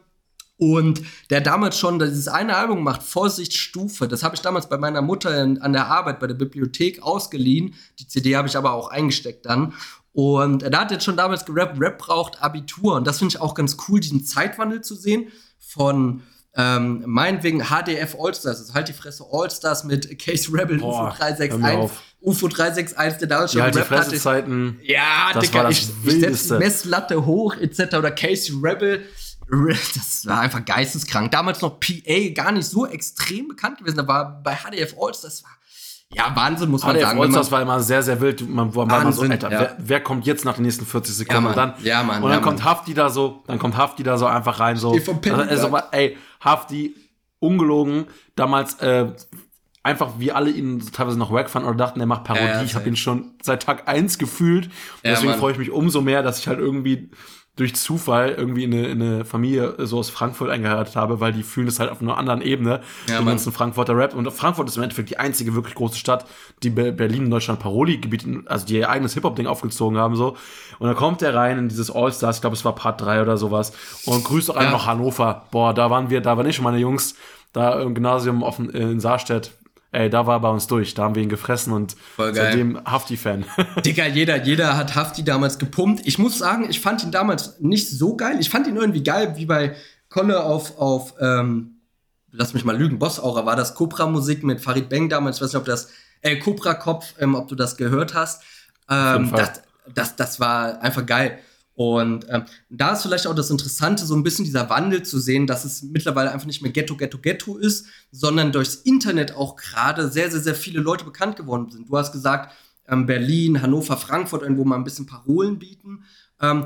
Und der damals schon dieses eine Album gemacht, Vorsichtsstufe, das habe ich damals bei meiner Mutter in, an der Arbeit bei der Bibliothek ausgeliehen. Die CD habe ich aber auch eingesteckt dann. Und da hat jetzt schon damals gerappt, Rap braucht Abitur. Und das finde ich auch ganz cool, diesen Zeitwandel zu sehen von ähm, meinetwegen HDF Allstars, also halt die Fresse Allstars mit Case Rebel Boah, UFO hör mir 361, auf. UFO 361, der damals schon Ja, halt die gerappt hatte. Fressezeiten. Ja, Das Digga, war das ich, ich setze Messlatte hoch, etc. Oder Casey Rebel. Das war einfach geisteskrank. Damals noch PA gar nicht so extrem bekannt gewesen. Da war bei HDF Alls, das war ja Wahnsinn, muss man HDF sagen. Allstars war immer sehr, sehr wild. Man war immer so, Alter, ja. wer, wer kommt jetzt nach den nächsten 40 Sekunden? Ja, und dann, Ja, Mann, und dann ja, kommt Mann. Hafti da so, dann kommt Hafti da so einfach rein, so. Also, aber, ey, Hafti, ungelogen, damals, äh, einfach wie alle ihn teilweise noch wack fanden oder dachten, er macht Parodie. Ja, ich habe ihn schon seit Tag eins gefühlt. Und Ja, deswegen freue ich mich umso mehr, dass ich halt irgendwie durch Zufall irgendwie in eine, in eine Familie äh, so aus Frankfurt eingeheiratet habe, weil die fühlen es halt auf einer anderen Ebene, Ja, den ganzen Frankfurter Rap. Und Frankfurt ist im Endeffekt die einzige wirklich große Stadt, die Be Berlin und Deutschland Paroli-Gebiet, also die ihr eigenes Hip-Hop-Ding aufgezogen haben. so. Und dann kommt der rein in dieses All-Stars, ich glaube, es war Part 3 oder sowas, und grüßt auch Ja. einfach Hannover. Boah, da waren wir, da waren ich und meine Jungs, da im Gymnasium offen in Saarstedt. Ey, da war er bei uns durch. Da haben wir ihn gefressen und Voll geil. seitdem Hafti-Fan. Digga, jeder, jeder hat Hafti damals gepumpt. Ich muss sagen, ich fand ihn damals nicht so geil. Ich fand ihn irgendwie geil, wie bei Kolle auf, auf ähm, lass mich mal lügen, Boss-Aura war das Cobra-Musik mit Farid Bang damals. Ich weiß nicht, ob das, äh, Cobra-Kopf, ähm, ob du das gehört hast. Ähm, das, das, das war einfach geil. Und ähm, da ist vielleicht auch das Interessante, so ein bisschen dieser Wandel zu sehen, dass es mittlerweile einfach nicht mehr Ghetto, Ghetto, Ghetto ist, sondern durchs Internet auch gerade sehr, sehr, sehr viele Leute bekannt geworden sind. Du hast gesagt, ähm, Berlin, Hannover, Frankfurt irgendwo mal ein bisschen Parolen bieten. Ähm,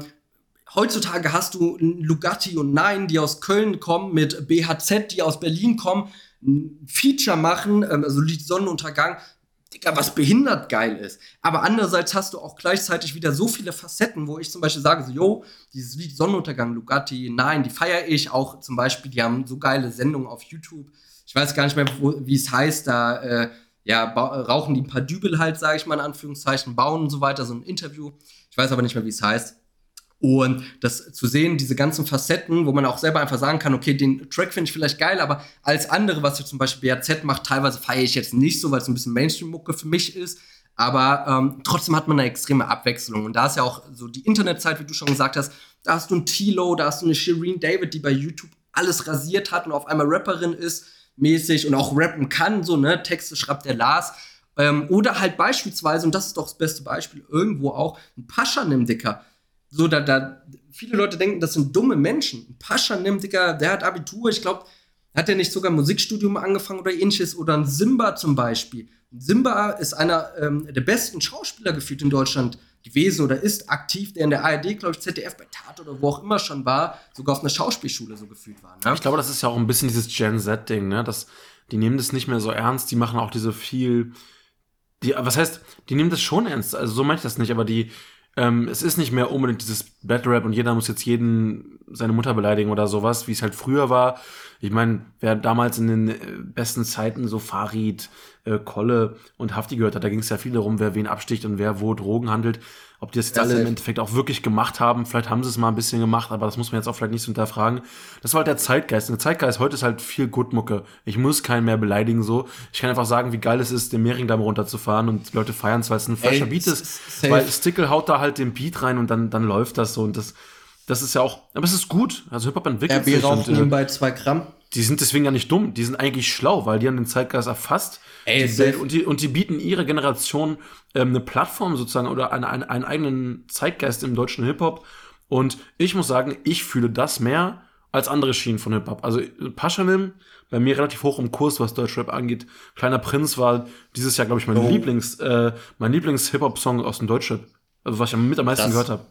heutzutage hast du Lugatti und Nein, die aus Köln kommen, mit BHZ, die aus Berlin kommen, ein Feature machen, ähm, also Sonnenuntergang, Digga, was behindert geil ist. Aber andererseits hast du auch gleichzeitig wieder so viele Facetten, wo ich zum Beispiel sage, so, yo, dieses Lied Sonnenuntergang, Lugatti, Nein, die feiere ich auch zum Beispiel, die haben so geile Sendungen auf YouTube. Ich weiß gar nicht mehr, wie es heißt, da äh, ja, rauchen die ein paar Dübel halt, sage ich mal in Anführungszeichen, bauen und so weiter, so ein Interview. Ich weiß aber nicht mehr, wie es heißt. Und das zu sehen, diese ganzen Facetten, wo man auch selber einfach sagen kann, okay, den Track finde ich vielleicht geil, aber als andere, was jetzt zum Beispiel BAZ macht, teilweise feiere ich jetzt nicht so, weil es ein bisschen Mainstream-Mucke für mich ist. Aber ähm, trotzdem hat man eine extreme Abwechslung. Und da ist ja auch so die Internetzeit, wie du schon gesagt hast, da hast du einen Tilo, da hast du eine Shireen David, die bei YouTube alles rasiert hat und auf einmal Rapperin ist, mäßig und auch rappen kann, so, ne? Texte schreibt der Lars. Ähm, oder halt beispielsweise, und das ist doch das beste Beispiel, irgendwo auch ein Pascha nimmt, Dicker. So, da, da, viele Leute denken, das sind dumme Menschen. Ein Pascha nimmt, Dicker, der hat Abitur, ich glaube, hat er nicht sogar ein Musikstudium angefangen oder ähnliches? Oder ein Simba zum Beispiel. Simba ist einer ähm, der besten Schauspieler gefühlt in Deutschland gewesen oder ist aktiv, der in der ARD, glaube ich, ZDF bei Tat oder wo auch immer schon war, sogar auf einer Schauspielschule so gefühlt war. Ne? Ich glaube, das ist ja auch ein bisschen dieses Gen Z-Ding, ne? Das, die nehmen das nicht mehr so ernst, die machen auch diese viel. Die, was heißt, die nehmen das schon ernst, also so meine ich das nicht, aber die, ähm, es ist nicht mehr unbedingt dieses Battle Rap und jeder muss jetzt jeden seine Mutter beleidigen oder sowas, wie es halt früher war. Ich meine, wer damals in den äh, besten Zeiten so Farid, äh, Kolle und Hafti gehört hat, da ging es ja viel darum, wer wen absticht und wer wo Drogen handelt. Ob die das jetzt ja, alle im Endeffekt auch wirklich gemacht haben, vielleicht haben sie es mal ein bisschen gemacht, aber das muss man jetzt auch vielleicht nicht so hinterfragen. Das war halt der Zeitgeist. Und der Zeitgeist heute ist halt viel Gutmucke. Ich muss keinen mehr beleidigen so. Ich kann einfach sagen, wie geil es ist, den Mehringdamm runterzufahren und die Leute feiern es, weil es ein fresher Beat ist. Weil Stickle haut da halt den Beat rein und dann, dann läuft das so und das, das ist ja auch, aber es ist gut. Also Hip-Hop entwickelt RB sich. raucht nebenbei zwei Gramm. Die sind deswegen ja nicht dumm, die sind eigentlich schlau, weil die haben den Zeitgeist erfasst. Ey, die und, die, und die bieten ihre Generation ähm, eine Plattform sozusagen oder eine, eine, einen eigenen Zeitgeist im deutschen Hip-Hop. Und ich muss sagen, ich fühle das mehr als andere Schienen von Hip-Hop. Also Paschanim, bei mir relativ hoch im Kurs, was Deutschrap angeht. Kleiner Prinz war dieses Jahr, glaube ich, mein oh. Lieblings, äh, mein Lieblings-Hip-Hop-Song aus dem Deutschrap. Also was ich mit am meisten das. gehört habe.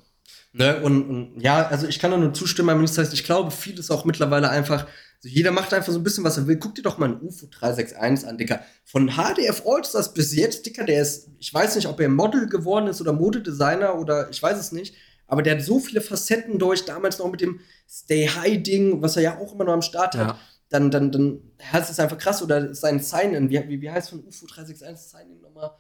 Ne, und, und, ja, also ich kann da nur zustimmen, aber das heißt, ich glaube, vieles auch mittlerweile einfach, also jeder macht einfach so ein bisschen, was er will. Guck dir doch mal ein UFO 361 an, Dicker. Von HDF Allstars bis jetzt, Dicker, der ist, ich weiß nicht, ob er Model geworden ist oder Modedesigner oder ich weiß es nicht, aber der hat so viele Facetten durch, damals noch mit dem Stay High-Ding, was er ja auch immer noch am Start hat. Ja. Dann, dann, dann, das ist einfach krass. Oder sein Sign-In, wie, wie, wie heißt von UFO 361 Sign-In nochmal?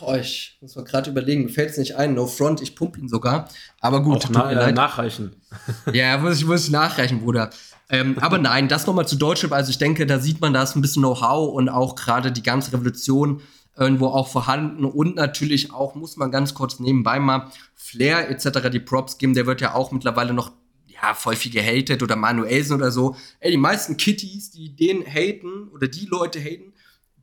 Boah, ich muss mal gerade überlegen, mir fällt es nicht ein. No front, ich pump ihn sogar. Aber gut, Auch na, äh, nachreichen. ja, muss ich, muss ich nachreichen, Bruder. Ähm, aber nein, das nochmal zu Deutschrap. Also ich denke, da sieht man, da ist ein bisschen Know-how und auch gerade die ganze Revolution irgendwo auch vorhanden. Und natürlich auch, muss man ganz kurz nebenbei mal Flair etc. die Props geben. Der wird ja auch mittlerweile noch ja, voll viel gehatet oder Manuelsen oder so. Ey, die meisten Kitties, die den haten oder die Leute haten,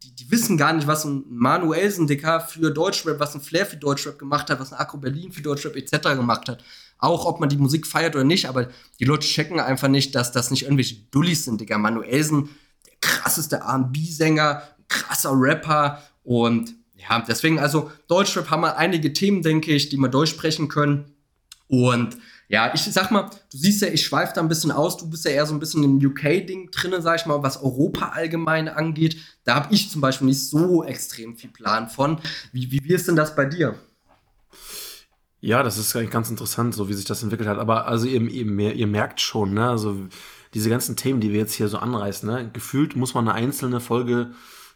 die, die wissen gar nicht, was ein Manuelsen, Dicker, für Deutschrap, was ein Flair für Deutschrap gemacht hat, was ein Akku Berlin für Deutschrap etc. gemacht hat. Auch ob man die Musik feiert oder nicht, aber die Leute checken einfach nicht, dass das nicht irgendwelche Dullis sind, Digga. Manuelsen, der krasseste R&B-Sänger, krasser Rapper und ja, deswegen also Deutschrap haben wir einige Themen, denke ich, die wir durchsprechen können und ja, ich sag mal, du siehst ja, ich schweife da ein bisschen aus. Du bist ja eher so ein bisschen im UK-Ding drin, sag ich mal, was Europa allgemein angeht. Da habe ich zum Beispiel nicht so extrem viel Plan von. Wie, wie, wie ist denn das bei dir? Ja, das ist eigentlich ganz interessant, so wie sich das entwickelt hat. Aber also ihr, ihr, ihr merkt schon, ne, also diese ganzen Themen, die wir jetzt hier so anreißen, ne, gefühlt muss man eine einzelne Folge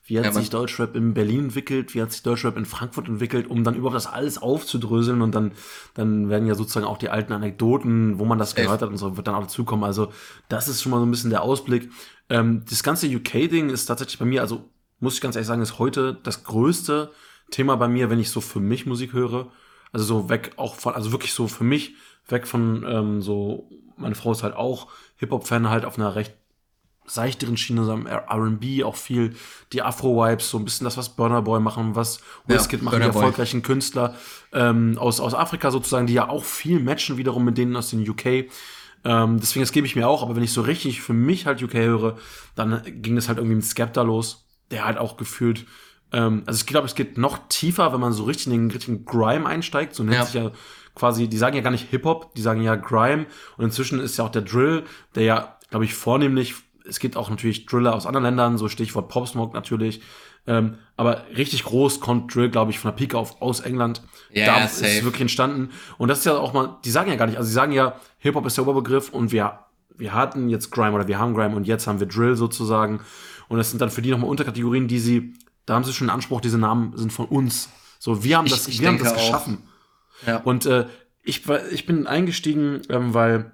wie hat ja, sich Deutschrap in Berlin entwickelt, wie hat sich Deutschrap in Frankfurt entwickelt, um dann überhaupt das alles aufzudröseln und dann, dann werden ja sozusagen auch die alten Anekdoten, wo man das gehört hat und so, wird dann auch dazukommen. Also das ist schon mal so ein bisschen der Ausblick. Ähm, das ganze UK-Ding ist tatsächlich bei mir, also muss ich ganz ehrlich sagen, ist heute das größte Thema bei mir, wenn ich so für mich Musik höre. Also so weg auch von, also wirklich so für mich weg von ähm, so, meine Frau ist halt auch Hip-Hop-Fan halt auf einer recht seichteren Schiene, so R&B, auch viel die Afro-Vibes, so ein bisschen das, was Burner Boy machen, was Wizkid ja, machen, die erfolgreichen Künstler ähm, aus, aus Afrika sozusagen, die ja auch viel matchen wiederum mit denen aus den UK. Ähm, deswegen, das gebe ich mir auch, aber wenn ich so richtig für mich halt UK höre, dann ging es halt irgendwie mit Skepta los, der halt auch gefühlt ähm, also ich glaube, es geht noch tiefer, wenn man so richtig in den richtigen Grime einsteigt. So nennt ja. sich ja quasi, die sagen ja gar nicht Hip-Hop, die sagen ja Grime. Und inzwischen ist ja auch der Drill, der ja, glaube ich, vornehmlich es gibt auch natürlich Driller aus anderen Ländern, so Stichwort Pop Smoke natürlich. Ähm, aber richtig groß kommt Drill, glaube ich, von der Pike auf aus England. Ja, da ist es wirklich entstanden. Und das ist ja auch mal, die sagen ja gar nicht, also sie sagen ja, Hip-Hop ist der Oberbegriff und wir, wir hatten jetzt Grime oder wir haben Grime und jetzt haben wir Drill sozusagen. Und das sind dann für die nochmal Unterkategorien, die sie, da haben sie schon einen Anspruch, diese Namen sind von uns. So, wir haben das, ich wir haben das geschaffen. Ja. Und äh, ich, ich bin eingestiegen, ähm, weil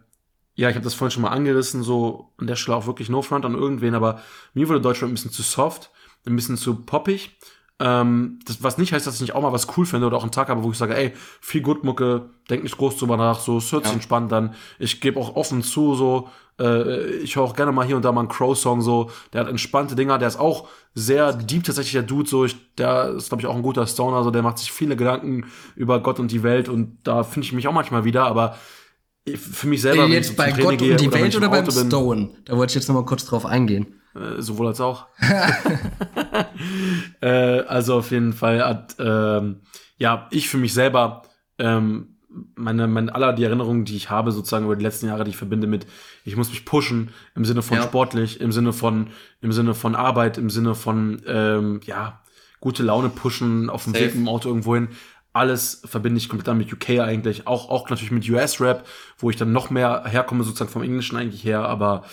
ja, ich habe das vorhin schon mal angerissen, so an der Stelle auch wirklich No Front an irgendwen, aber mir wurde Deutschland ein bisschen zu soft, ein bisschen zu poppig. Ähm, das, was nicht heißt, dass ich nicht auch mal was cool finde oder auch einen Tag habe, wo ich sage, ey, viel gut Mucke, denk nicht groß drüber nach, so, es hört sich ja. entspannt dann. Ich gebe auch offen zu, so, äh, ich höre auch gerne mal hier und da mal einen Crow-Song, so, der hat entspannte Dinger, der ist auch sehr deep tatsächlich, der Dude, so, ich, der ist, glaube ich, auch ein guter Stoner, so, der macht sich viele Gedanken über Gott und die Welt und da finde ich mich auch manchmal wieder, aber für mich selber. Äh, jetzt bei Gott und die Welt oder beim Stone? Da wollte ich jetzt noch mal kurz drauf eingehen. Äh, sowohl als auch. äh, also auf jeden Fall hat, ähm, ja, ich für mich selber, ähm, meine, meine aller die Erinnerungen, die ich habe, sozusagen über die letzten Jahre, die ich verbinde mit, ich muss mich pushen, im Sinne von ja. sportlich, im Sinne von, im Sinne von Arbeit, im Sinne von, ähm, ja, gute Laune pushen, auf dem Weg im Auto irgendwo hin alles verbinde ich komplett mit UK eigentlich, auch, auch natürlich mit US-Rap, wo ich dann noch mehr herkomme, sozusagen vom Englischen eigentlich her, aber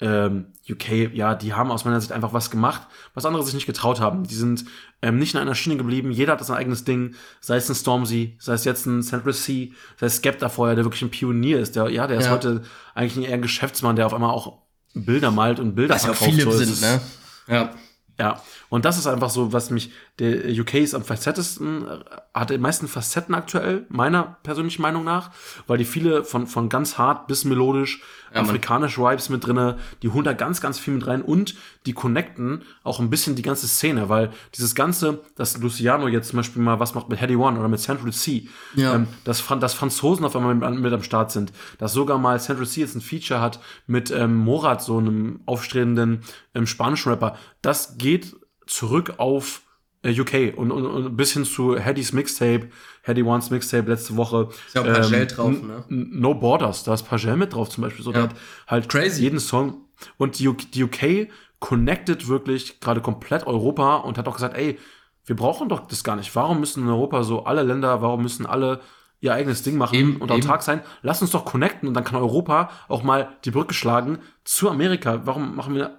ähm, UK, ja, die haben aus meiner Sicht einfach was gemacht, was andere sich nicht getraut haben. Die sind ähm, nicht in einer Schiene geblieben. Jeder hat sein eigenes Ding. Sei es ein Stormzy, sei es jetzt ein Central Sea, sei es Skepta vorher, der wirklich ein Pionier ist. Der, ja, der ist Ja. heute eigentlich eher ein Geschäftsmann, der auf einmal auch Bilder malt und Bilder Was ja auch verkauft. viele So, sind, ist- ne? Ja. Ja, und das ist einfach so, was mich, der UK ist am facettesten, hat die meisten Facetten aktuell, meiner persönlichen Meinung nach, weil die viele von, von ganz hart bis melodisch, Ja, afrikanische Vibes mit drinne, die holen da ganz, ganz viel mit rein und die connecten auch ein bisschen die ganze Szene, weil dieses Ganze, dass Luciano jetzt zum Beispiel mal was macht mit Heady One oder mit Central C, Ja. ähm, dass, dass Franzosen auf einmal mit, mit am Start sind, dass sogar mal Central C jetzt ein Feature hat mit ähm, Morat, so einem aufstrebenden ähm, spanischen Rapper, das geht zurück auf UK und, und, und bis hin zu Haddys Mixtape, Haddy Ones Mixtape letzte Woche. Ist ja auch Pagel drauf, n- ne? No Borders, da ist Pagel mit drauf zum Beispiel. So, Ja. der hat halt Crazy. jeden Song. Und die, die UK connected wirklich gerade komplett Europa und hat auch gesagt, ey, wir brauchen doch das gar nicht. Warum müssen in Europa so alle Länder, warum müssen alle ihr eigenes Ding machen Eben, und autark sein? Lass uns doch connecten und dann kann Europa auch mal die Brücke schlagen zu Amerika. Warum machen wir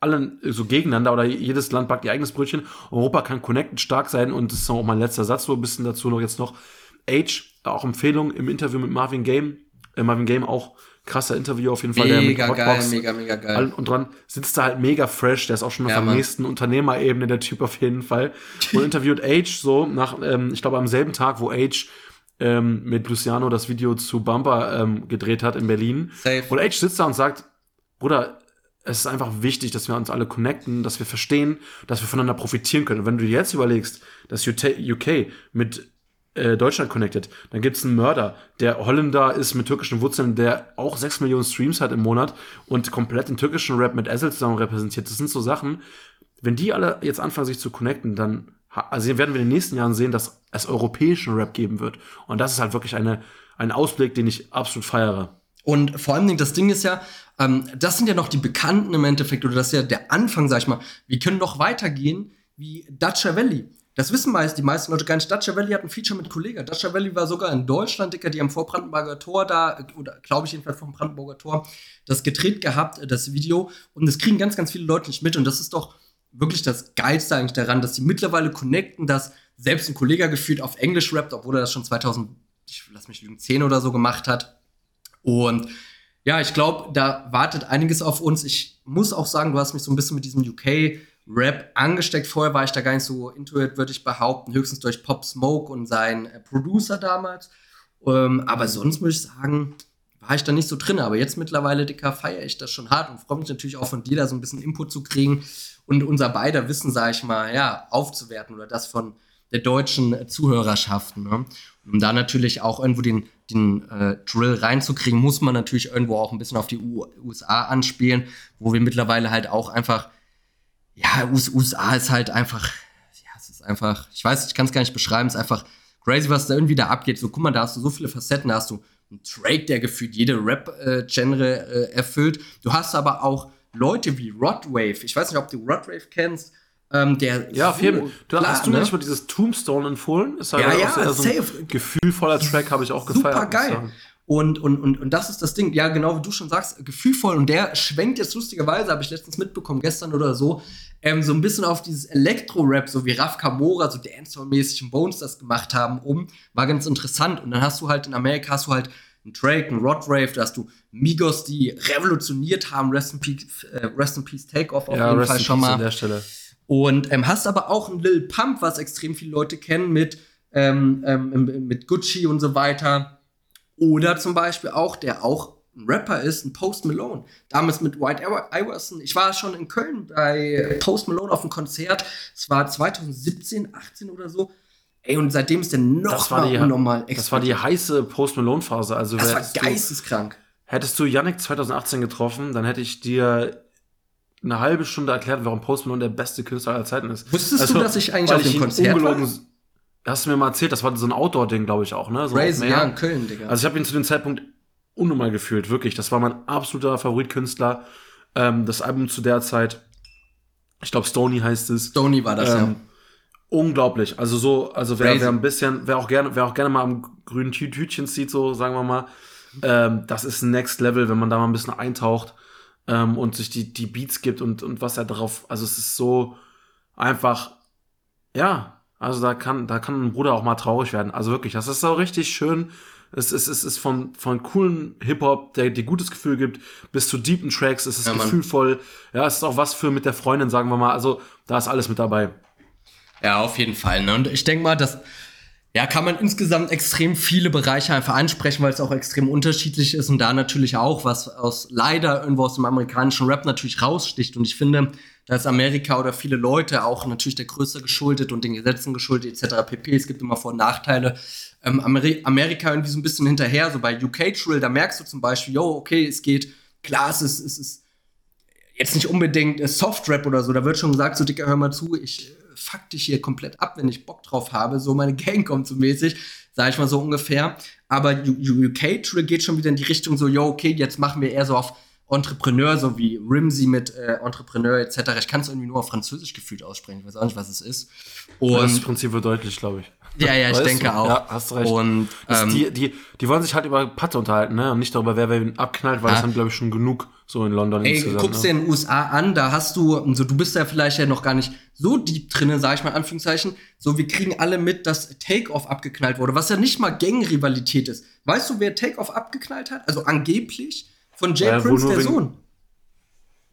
alle so gegeneinander oder jedes Land backt ihr eigenes Brötchen? Europa kann connected stark sein und das ist auch mein letzter Satz so ein bisschen dazu noch jetzt noch. Age, auch Empfehlung im Interview mit Marvin Game. Äh, Marvin Game auch krasser Interview auf jeden Fall. der mit Mega geil, mega, mega geil. und dran sitzt da halt mega fresh. Der ist auch schon auf Ja, der Mann. nächsten Unternehmerebene, der Typ auf jeden Fall. Und interviewt Age so nach, ähm, ich glaube, am selben Tag, wo Age ähm, mit Luciano das Video zu Bumper ähm, gedreht hat in Berlin. Safe. Und Age sitzt da und sagt, Bruder, es ist einfach wichtig, dass wir uns alle connecten, dass wir verstehen, dass wir voneinander profitieren können. Und wenn du dir jetzt überlegst, dass UK mit äh, Deutschland connected, dann gibt's einen Mörder, der Holländer ist mit türkischen Wurzeln, der auch 6 Millionen Streams hat im Monat und komplett den türkischen Rap mit Ezel zusammen repräsentiert. Das sind so Sachen, wenn die alle jetzt anfangen, sich zu connecten, dann also werden wir in den nächsten Jahren sehen, dass es europäischen Rap geben wird. Und das ist halt wirklich eine, ein Ausblick, den ich absolut feiere. Und vor allem das Ding ist ja, ähm, das sind ja noch die Bekannten im Endeffekt, oder das ist ja der Anfang, sag ich mal. Wir können noch weitergehen wie Dacia Valley. Das wissen meist die meisten Leute gar nicht. Dacia Valley hat ein Feature mit Kollega. Dacia Valley war sogar in Deutschland, Dicker, die haben vor Brandenburger Tor da, oder glaube ich jedenfalls vor dem Brandenburger Tor, das gedreht gehabt, das Video. Und das kriegen ganz, ganz viele Leute nicht mit. Und das ist doch wirklich das Geilste eigentlich daran, dass sie mittlerweile connecten, dass selbst ein Kollege gefühlt auf Englisch rappt, obwohl er das schon 2000, ich lass mich lügen, 10 oder so gemacht hat. Und ja, ich glaube, da wartet einiges auf uns. Ich muss auch sagen, du hast mich so ein bisschen mit diesem UK-Rap angesteckt. Vorher war ich da gar nicht so into it, würde ich behaupten. Höchstens durch Pop Smoke und seinen äh, Producer damals. Ähm, aber sonst muss ich sagen, war ich da nicht so drin. Aber jetzt mittlerweile, Dicker, feiere ich das schon hart und freue mich natürlich auch von dir, da so ein bisschen Input zu kriegen und unser beider Wissen, sage ich mal, ja, aufzuwerten oder das von der deutschen Zuhörerschaft. Ne? Um da natürlich auch irgendwo den, den äh, Drill reinzukriegen, muss man natürlich irgendwo auch ein bisschen auf die U USA anspielen, wo wir mittlerweile halt auch einfach, ja, US USA ist halt einfach, ja, es ist einfach, ich weiß, ich kann es gar nicht beschreiben, es ist einfach crazy, was da irgendwie da abgeht. So, guck mal, da hast du so viele Facetten, da hast du einen Drake, der gefühlt jede Rap-Genre äh, erfüllt. Du hast aber auch Leute wie Rodwave. Ich weiß nicht, ob du Rodwave kennst. Ähm, der Ja, auf jeden Fall. Du, hast du ne? nicht mal dieses Tombstone empfohlen? Ist halt Ja, ja, so ein safe. gefühlvoller Track, habe ich auch gefeiert. Super geil. Und, und, und, und das ist das Ding, ja, genau wie du schon sagst, gefühlvoll. Und der schwenkt jetzt lustigerweise, habe ich letztens mitbekommen, gestern oder so, ähm, so ein bisschen auf dieses Elektro-Rap, so wie Raf Kamora, so Dancehall-mäßig und Bones das gemacht haben, um. War ganz interessant. Und dann hast du halt in Amerika, hast du halt einen Drake, einen Rodwave, da hast du Migos, die revolutioniert haben. Rest in Peace, äh, Rest in Peace Takeoff auf Ja, jeden rest Fall in schon peace mal. an der Stelle. Und ähm, hast aber auch einen Lil Pump, was extrem viele Leute kennen, mit, ähm, ähm, mit Gucci und so weiter. Oder zum Beispiel auch, der auch ein Rapper ist, ein Post Malone. Damals mit White Iver- Iverson. Ich war schon in Köln bei Post Malone auf einem Konzert. Es war 2017, 18 oder so. Ey, und seitdem ist der noch Das war, mal die, unnormal das war die heiße Post Malone Phase. Also Das war hättest du- geisteskrank. Hättest du Yannick 2018 getroffen, dann hätte ich dir eine halbe Stunde erklärt, warum Post Malone der beste Künstler aller Zeiten ist. Wusstest du, dass ich eigentlich auf dem Konzert war? Hast du mir mal erzählt, das war so ein Outdoor-Ding, glaube ich auch, ne? So Meer. ja, in Köln, Digga. Also ich habe ihn zu dem Zeitpunkt unnormal gefühlt, wirklich. Das war mein absoluter Favoritkünstler. Ähm, das Album zu der Zeit, ich glaube Stony heißt es. Stoney war das, ähm, Unglaublich. Also so, also wer, Crazy. wer ein bisschen, wer auch gerne, wer auch gerne mal am grünen Tü Tütchen zieht, so sagen wir mal, ähm, das ist Next Level, wenn man da mal ein bisschen eintaucht. Ähm, und sich die, die Beats gibt und, und was er drauf, also es ist so einfach, ja, also da kann, da kann ein Bruder auch mal traurig werden. Also wirklich, das ist so richtig schön. Es ist, es ist von, von coolen Hip-Hop, der dir gutes Gefühl gibt, bis zu deepen Tracks. Es ist ja, gefühlvoll. Ja, es ist auch was für mit der Freundin, sagen wir mal. Also da ist alles mit dabei. Ja, auf jeden Fall. Ne? Und ich denke mal, dass ja, kann man insgesamt extrem viele Bereiche einfach ansprechen, weil es auch extrem unterschiedlich ist und da natürlich auch, was aus leider irgendwo aus dem amerikanischen Rap natürlich raussticht. Und ich finde, da ist Amerika oder viele Leute auch natürlich der Größe geschuldet und den Gesetzen geschuldet, etc. pp. Es gibt immer Vor- und Nachteile. Ähm, Ameri Amerika irgendwie so ein bisschen hinterher, so bei UK Trill, da merkst du zum Beispiel, yo, okay, es geht, klar, es ist, es ist jetzt nicht unbedingt Soft-Rap oder so, da wird schon gesagt, so dicker, hör mal zu, ich fuck dich hier komplett ab, wenn ich Bock drauf habe, so meine Gang kommt so mäßig, sag ich mal so ungefähr. Aber UK Trill geht schon wieder in die Richtung so, yo, okay, jetzt machen wir eher so auf Entrepreneur, so wie Rimsey mit äh, Entrepreneur etc. Ich kann es irgendwie nur auf Französisch gefühlt aussprechen, ich weiß auch nicht, was es ist. Und das Prinzip wird deutlich, glaube ich. Ja, ja, ich denke du? auch. Ja, hast recht. Und ähm, die, die, die wollen sich halt über Patte unterhalten, ne? Und nicht darüber, wer wer abknallt, weil ah. das haben, glaube ich, schon genug so in London Ey, guckst ne? dir in den USA an, da hast du, so du bist ja vielleicht ja noch gar nicht so deep drinne, sag ich mal, Anführungszeichen. So, wir kriegen alle mit, dass Takeoff abgeknallt wurde, was ja nicht mal Gangrivalität ist. Weißt du, wer Takeoff abgeknallt hat? Also angeblich von Jay äh, Prince, der Sohn.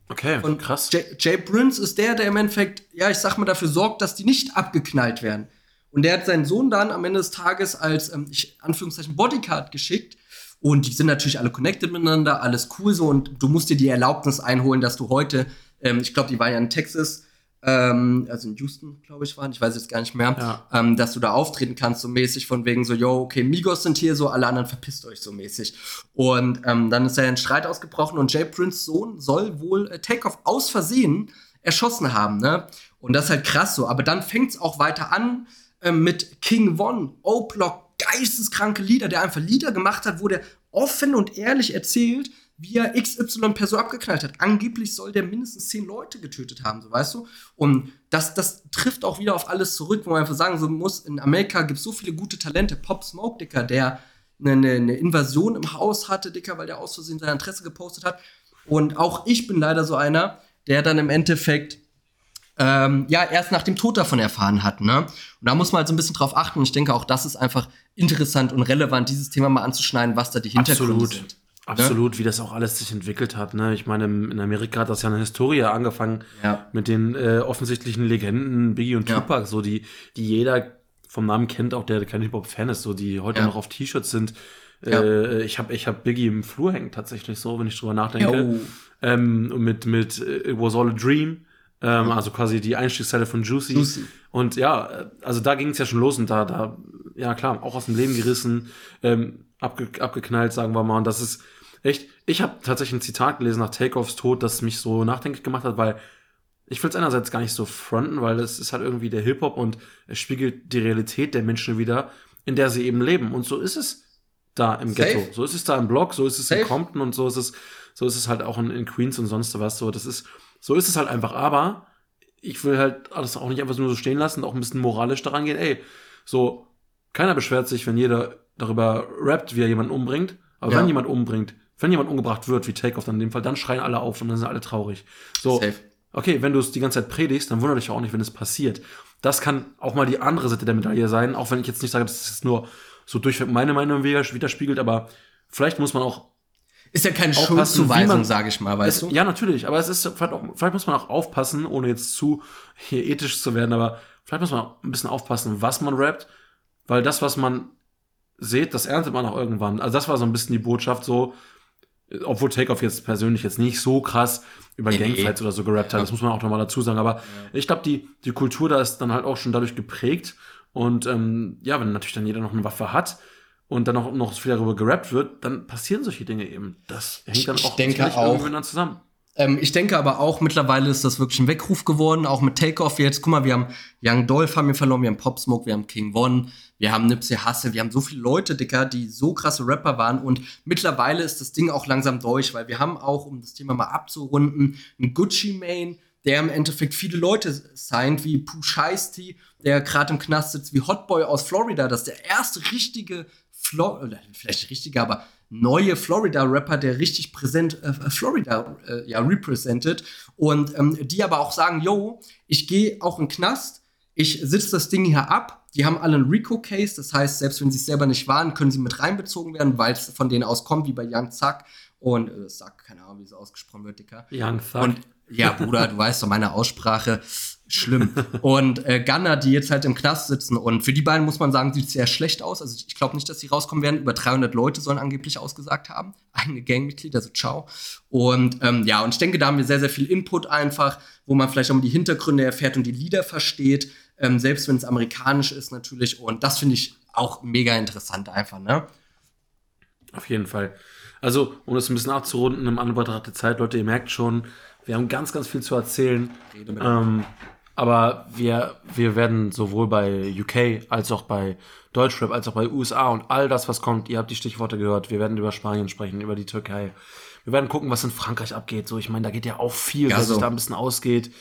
Okay, von krass. Jay, Jay Prince ist der, der im Endeffekt, ja, ich sag mal, dafür sorgt, dass die nicht abgeknallt werden. Und der hat seinen Sohn dann am Ende des Tages als, ähm, ich, Anführungszeichen, Bodycard geschickt. Und die sind natürlich alle connected miteinander, alles cool so. Und du musst dir die Erlaubnis einholen, dass du heute, ähm, ich glaube, die war ja in Texas, ähm, also in Houston, glaube ich, waren, ich weiß jetzt gar nicht mehr, ja. ähm, dass du da auftreten kannst, so mäßig von wegen so, yo, okay, Migos sind hier, so alle anderen verpisst euch so mäßig. Und ähm, dann ist ja ein Streit ausgebrochen und Jay Prince Sohn soll wohl äh, Takeoff aus Versehen erschossen haben, ne? Und das ist halt krass so. Aber dann fängt es auch weiter an äh, mit King Von, O-Block, geisteskranke Lieder, der einfach Lieder gemacht hat, wo der offen und ehrlich erzählt, wie er XY per so abgeknallt hat. Angeblich soll der mindestens zehn Leute getötet haben, so weißt du? Und das, das trifft auch wieder auf alles zurück, wo man einfach sagen so muss, in Amerika gibt es so viele gute Talente. Pop Smoke, Dicker, der eine, eine Invasion im Haus hatte, Dicker, weil der aus Versehen sein Interesse gepostet hat. Und auch ich bin leider so einer, der dann im Endeffekt ähm, ja erst nach dem Tod davon erfahren hat. Ne? Und da muss man halt so ein bisschen drauf achten. Und ich denke, auch das ist einfach interessant und relevant, dieses Thema mal anzuschneiden, was da die Hintergründe Absolut. sind. Ne? Absolut, ne? wie das auch alles sich entwickelt hat. Ne? Ich meine, in Amerika hat das ja eine Historie angefangen ja. mit den äh, offensichtlichen Legenden Biggie und Tupac, ja. so die, die jeder vom Namen kennt, auch der kein Hip-Hop-Fan ist, so die heute ja. noch auf T-Shirts sind. Äh, ich habe ich hab Biggie im Flur hängen, tatsächlich so, wenn ich drüber nachdenke. Ähm, mit, mit äh, It Was All a Dream. Ähm, also quasi die Einstiegszelle von Juicy. Juicy. Und ja, also da ging es ja schon los und da, da, ja klar, auch aus dem Leben gerissen, ähm, abge abgeknallt, sagen wir mal. Und das ist, echt, ich habe tatsächlich ein Zitat gelesen nach Takeoffs Tod, das mich so nachdenklich gemacht hat, weil ich will es einerseits gar nicht so fronten, weil es ist halt irgendwie der Hip-Hop und es spiegelt die Realität der Menschen wieder, in der sie eben leben. Und so ist es da im Safe. Ghetto. So ist es da im Block, so ist es Safe. in Compton und so ist es, so ist es halt auch in, in, Queens und sonst was. So, das ist, so ist es halt einfach. Aber ich will halt alles auch nicht einfach nur so stehen lassen, auch ein bisschen moralisch daran gehen. Ey, so, keiner beschwert sich, wenn jeder darüber rappt, wie er jemanden umbringt. Aber ja. wenn jemand umbringt, wenn jemand umgebracht wird, wie Takeoff dann in dem Fall, dann schreien alle auf und dann sind alle traurig. So, Safe. okay, wenn du es die ganze Zeit predigst, dann wundert dich auch nicht, wenn es passiert. Das kann auch mal die andere Seite der Medaille sein, auch wenn ich jetzt nicht sage, dass es nur so durchweg meine Meinung widerspiegelt, aber vielleicht muss man auch ist ja keine Schuldzuweisung, sage ich mal, weißt es, du? Ja, natürlich, aber es ist vielleicht, auch, vielleicht muss man auch aufpassen, ohne jetzt zu hier ethisch zu werden, aber vielleicht muss man auch ein bisschen aufpassen, was man rappt, weil das, was man seht, das erntet man auch irgendwann. Also das war so ein bisschen die Botschaft so, obwohl Takeoff jetzt persönlich jetzt nicht so krass über nee, Gangfights nee. oder so gerappt hat, das muss man auch nochmal dazu sagen, aber ja. ich glaube, die, die Kultur da ist dann halt auch schon dadurch geprägt und ähm, ja, wenn natürlich dann jeder noch eine Waffe hat und dann auch noch viel darüber gerappt wird, dann passieren solche Dinge eben. Das hängt dann ich auch, denke auch dann zusammen. Ähm, ich denke aber auch, mittlerweile ist das wirklich ein Weckruf geworden, auch mit Takeoff jetzt. Guck mal, wir haben Young Dolph haben wir verloren, wir haben Pop Smoke, wir haben King Von, wir haben Nipsey Hussle, wir haben so viele Leute, Dicker, die so krasse Rapper waren und mittlerweile ist das Ding auch langsam durch, weil wir haben auch, um das Thema mal abzurunden, einen Gucci Mane, der im Endeffekt viele Leute signed, wie Pooh Shiesty, der gerade im Knast sitzt, wie Hotboy aus Florida, das ist der erste richtige Flo vielleicht richtiger, aber neue Florida-Rapper, der richtig präsent äh, Florida äh, ja represented und ähm, die aber auch sagen, yo, ich gehe auch in den Knast, ich sitze das Ding hier ab, die haben alle einen Rico-Case, das heißt, selbst wenn sie es selber nicht waren, können sie mit reinbezogen werden, weil es von denen aus kommt, wie bei Young Zack und äh, Zack, keine Ahnung, wie es ausgesprochen wird, Dicker. Young Zack. Und ja, Bruder, du weißt doch, meine Aussprache, schlimm. Und äh, Gunner, die jetzt halt im Knast sitzen und für die beiden muss man sagen, sieht sehr schlecht aus. Also ich glaube nicht, dass sie rauskommen werden. Über 300 Leute sollen angeblich ausgesagt haben. Eigene Gangmitglieder, also ciao. Und ähm, ja, und ich denke, da haben wir sehr, sehr viel Input einfach, wo man vielleicht auch mal die Hintergründe erfährt und die Lieder versteht. Ähm, selbst wenn es amerikanisch ist natürlich. Und das finde ich auch mega interessant einfach, ne? Auf jeden Fall. Also, um das ein bisschen abzurunden, im Anbetracht der Zeit, Leute, ihr merkt schon, wir haben ganz, ganz viel zu erzählen. Ähm, aber wir, wir werden sowohl bei UK als auch bei Deutschrap, als auch bei USA und all das, was kommt, ihr habt die Stichworte gehört, wir werden über Spanien sprechen, über die Türkei. Wir werden gucken, was in Frankreich abgeht. So, ich meine, da geht ja auch viel, ja, wer so. sich da ein bisschen ausgeht,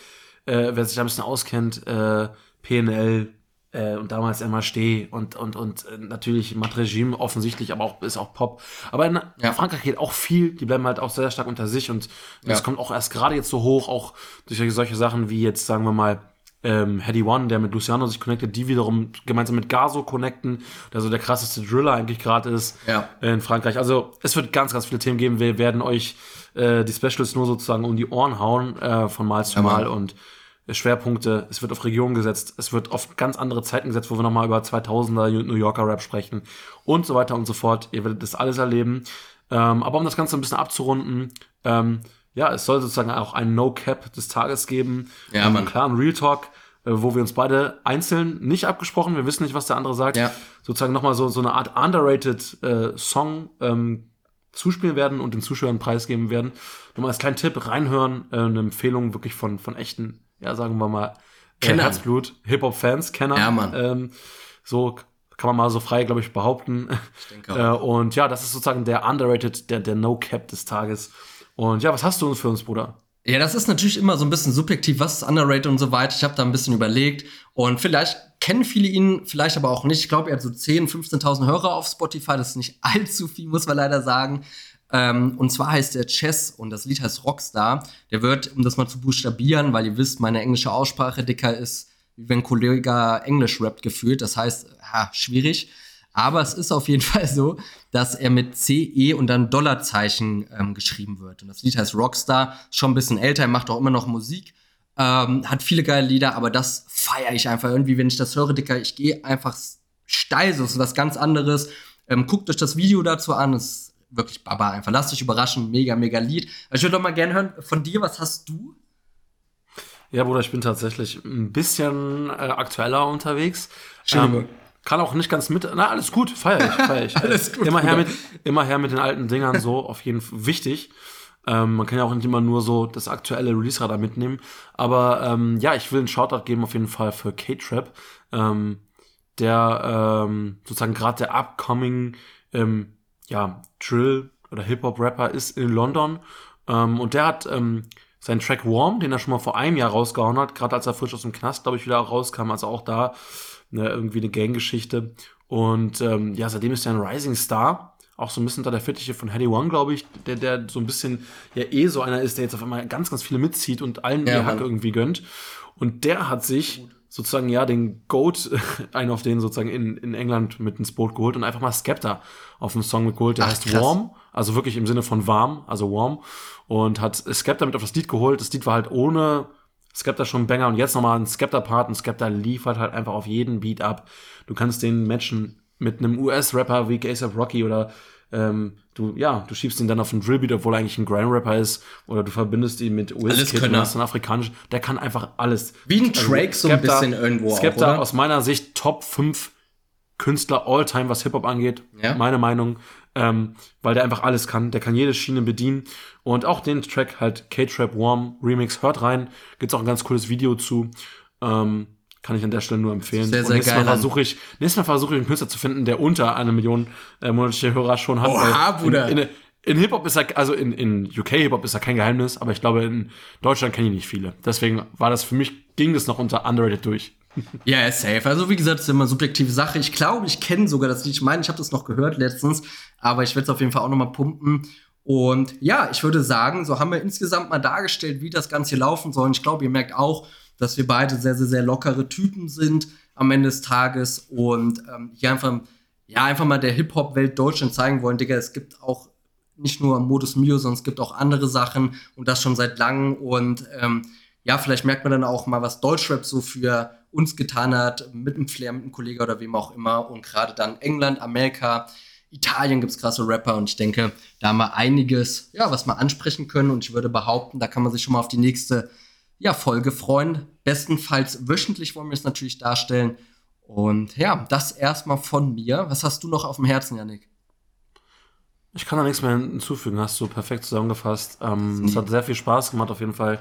äh, wer sich da ein bisschen auskennt, äh, PNL, äh, und damals immer Steh und, und, und äh, natürlich Mat Regime offensichtlich, aber auch ist auch Pop. Aber in ja. Frankreich geht auch viel, die bleiben halt auch sehr stark unter sich und das ja. kommt auch erst gerade jetzt so hoch, auch durch solche Sachen wie jetzt, sagen wir mal, ähm, Heady One, der mit Luciano sich connectet, die wiederum gemeinsam mit Gaso connecten, der so der krasseste Driller eigentlich gerade ist ja. in Frankreich. Also es wird ganz, ganz viele Themen geben. Wir werden euch äh, die Specials nur sozusagen um die Ohren hauen äh, von Mal zu Mal und Schwerpunkte, es wird auf Regionen gesetzt, es wird auf ganz andere Zeiten gesetzt, wo wir nochmal über 2000er New Yorker Rap sprechen und so weiter und so fort. Ihr werdet das alles erleben. Ähm, aber um das Ganze ein bisschen abzurunden, ähm, ja, es soll sozusagen auch ein No-Cap des Tages geben. Ja, ähm, Klar, ein Real Talk, äh, wo wir uns beide einzeln nicht abgesprochen, wir wissen nicht, was der andere sagt, ja. sozusagen nochmal so, so eine Art underrated äh, Song ähm, zuspielen werden und den Zuschauern preisgeben werden. Nochmal als kleinen Tipp, reinhören, äh, eine Empfehlung wirklich von, von echten ja, sagen wir mal, äh, Herzblut, Hip-Hop-Fans, Kenner. Ja, Mann. Ähm, so kann man mal so frei, glaube ich, behaupten. Ich denke auch. Äh, und ja, das ist sozusagen der underrated, der, der No-Cap des Tages. Und ja, was hast du für uns, Bruder? Ja, das ist natürlich immer so ein bisschen subjektiv, was ist underrated und so weiter. Ich habe da ein bisschen überlegt und vielleicht kennen viele ihn, vielleicht aber auch nicht. Ich glaube, er hat so 10.000, 15.000 Hörer auf Spotify. Das ist nicht allzu viel, muss man leider sagen. Ähm, und zwar heißt der Chess und das Lied heißt Rockstar. Der wird, um das mal zu buchstabieren, weil ihr wisst, meine englische Aussprache dicker ist, wie wenn ein Kollege Englisch rappt gefühlt. Das heißt, ha, schwierig. Aber es ist auf jeden Fall so, dass er mit CE und dann Dollarzeichen ähm, geschrieben wird. Und das Lied heißt Rockstar, schon ein bisschen älter, er macht auch immer noch Musik, ähm, hat viele geile Lieder, aber das feiere ich einfach irgendwie, wenn ich das höre, Dicker. Ich gehe einfach steil, so ist was ganz anderes. Ähm, guckt euch das Video dazu an, es wirklich Baba einfach. Lasst euch überraschen, mega, mega Lied. Ich würde doch mal gerne hören von dir, was hast du? Ja, Bruder, ich bin tatsächlich ein bisschen äh, aktueller unterwegs. Ähm, kann auch nicht ganz mit. Na, alles gut, feier ich, feier ich. alles gut. Immer her, mit, immer her mit den alten Dingern, so auf jeden Fall wichtig. Ähm, man kann ja auch nicht immer nur so das aktuelle Release-Radar mitnehmen. Aber ähm, ja, ich will einen Shoutout geben auf jeden Fall für K-Trap, ähm, der ähm, sozusagen gerade der upcoming ähm, ja, Drill oder Hip-Hop-Rapper ist in London. Ähm, und der hat ähm, seinen Track Warm, den er schon mal vor einem Jahr rausgehauen hat, gerade als er frisch aus dem Knast, glaube ich, wieder rauskam, also auch da ne, irgendwie eine Ganggeschichte. Und ähm, ja, seitdem ist er ein Rising Star, auch so ein bisschen unter der Fittiche von Heady One, glaube ich, der, der so ein bisschen ja eh so einer ist, der jetzt auf einmal ganz, ganz viele mitzieht und allen ja, die Hack irgendwie gönnt. Und der hat sich sozusagen ja den Goat, einen auf den sozusagen in, in England mit ins Boot geholt und einfach mal Skepta auf dem Song mitgeholt. Der Ach, heißt krass. Warm, also wirklich im Sinne von warm, also warm. Und hat Skepta mit auf das Lied geholt. Das Lied war halt ohne Skepta schon ein Banger und jetzt nochmal ein Skepta-Part und Skepta liefert halt einfach auf jeden Beat ab. Du kannst den matchen mit einem US-Rapper wie A$AP Rocky oder ähm, du, ja, du schiebst ihn dann auf einen Drillbeat, obwohl er eigentlich ein Grime-Rapper ist, oder du verbindest ihn mit Wizkid und hast einen afrikanischen, der kann einfach alles. Wie ein also, Drake so ein bisschen irgendwo Skepta auch, aus meiner Sicht Top 5 Künstler all-time, was Hip-Hop angeht, ja. meine Meinung, ähm, weil der einfach alles kann, der kann jede Schiene bedienen. Und auch den Track halt K-Trap Warm Remix, hört rein, gibt's auch ein ganz cooles Video zu, ähm, kann ich an der Stelle nur empfehlen. Sehr, sehr nächstes geil. Mal versuche ich, nächstes Mal versuche ich einen Künstler zu finden, der unter eine Million äh, monatliche Hörer schon hat. Oha, Bruder. In, in, in Hip-Hop ist er, also in, in UK Hip-Hop ist er kein Geheimnis, aber ich glaube, in Deutschland kenne ich nicht viele. Deswegen war das für mich, ging das noch unter underrated durch. Ja, safe. Also wie gesagt, das ist immer eine subjektive Sache. Ich glaube, ich kenne sogar das Lied. Ich meine, ich habe das noch gehört letztens, aber ich werde es auf jeden Fall auch noch mal pumpen. Und ja, ich würde sagen, so haben wir insgesamt mal dargestellt, wie das Ganze laufen soll. Und ich glaube, ihr merkt auch, dass wir beide sehr, sehr, sehr lockere Typen sind am Ende des Tages und ähm, hier einfach, ja, einfach mal der Hip-Hop-Welt Deutschland zeigen wollen, Digga, es gibt auch nicht nur Modus Mio, sondern es gibt auch andere Sachen und das schon seit langem und ähm, ja, vielleicht merkt man dann auch mal, was Deutschrap so für uns getan hat, mit einem Flair, mit einem Kollegen oder wem auch immer und gerade dann England, Amerika, Italien gibt es krasse Rapper und ich denke, da haben wir einiges, ja, was wir ansprechen können und ich würde behaupten, da kann man sich schon mal auf die nächste ja, Folge freuen. Bestenfalls wöchentlich wollen wir es natürlich darstellen. Und ja, das erstmal von mir. Was hast du noch auf dem Herzen, Janik? Ich kann da nichts mehr hinzufügen, hast du perfekt zusammengefasst. Ähm, es hat sehr viel Spaß gemacht, auf jeden Fall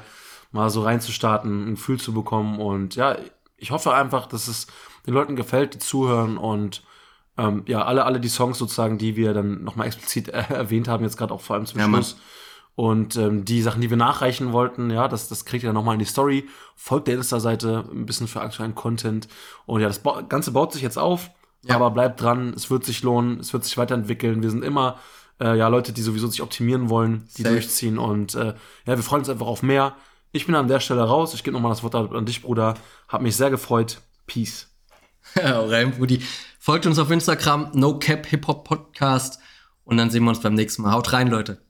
mal so reinzustarten, ein Gefühl zu bekommen. Und ja, ich hoffe einfach, dass es den Leuten gefällt, die zuhören und ähm, ja, alle, alle die Songs sozusagen, die wir dann nochmal explizit äh, erwähnt haben, jetzt gerade auch vor allem zum ja, Schluss. Mann. Und ähm, die Sachen, die wir nachreichen wollten, ja, das, das kriegt ihr dann nochmal in die Story. Folgt der Insta-Seite ein bisschen für aktuellen Content. Und ja, das Ganze baut sich jetzt auf, ja. aber bleibt dran, es wird sich lohnen, es wird sich weiterentwickeln. Wir sind immer äh, ja Leute, die sowieso sich optimieren wollen, die Safe. durchziehen. Und äh, ja, wir freuen uns einfach auf mehr. Ich bin an der Stelle raus. Ich gebe nochmal das Wort an dich, Bruder. Hab mich sehr gefreut. Peace. rein, Brudi. Folgt uns auf Instagram, No Cap Hip Hop Podcast. Und dann sehen wir uns beim nächsten Mal. Haut rein, Leute.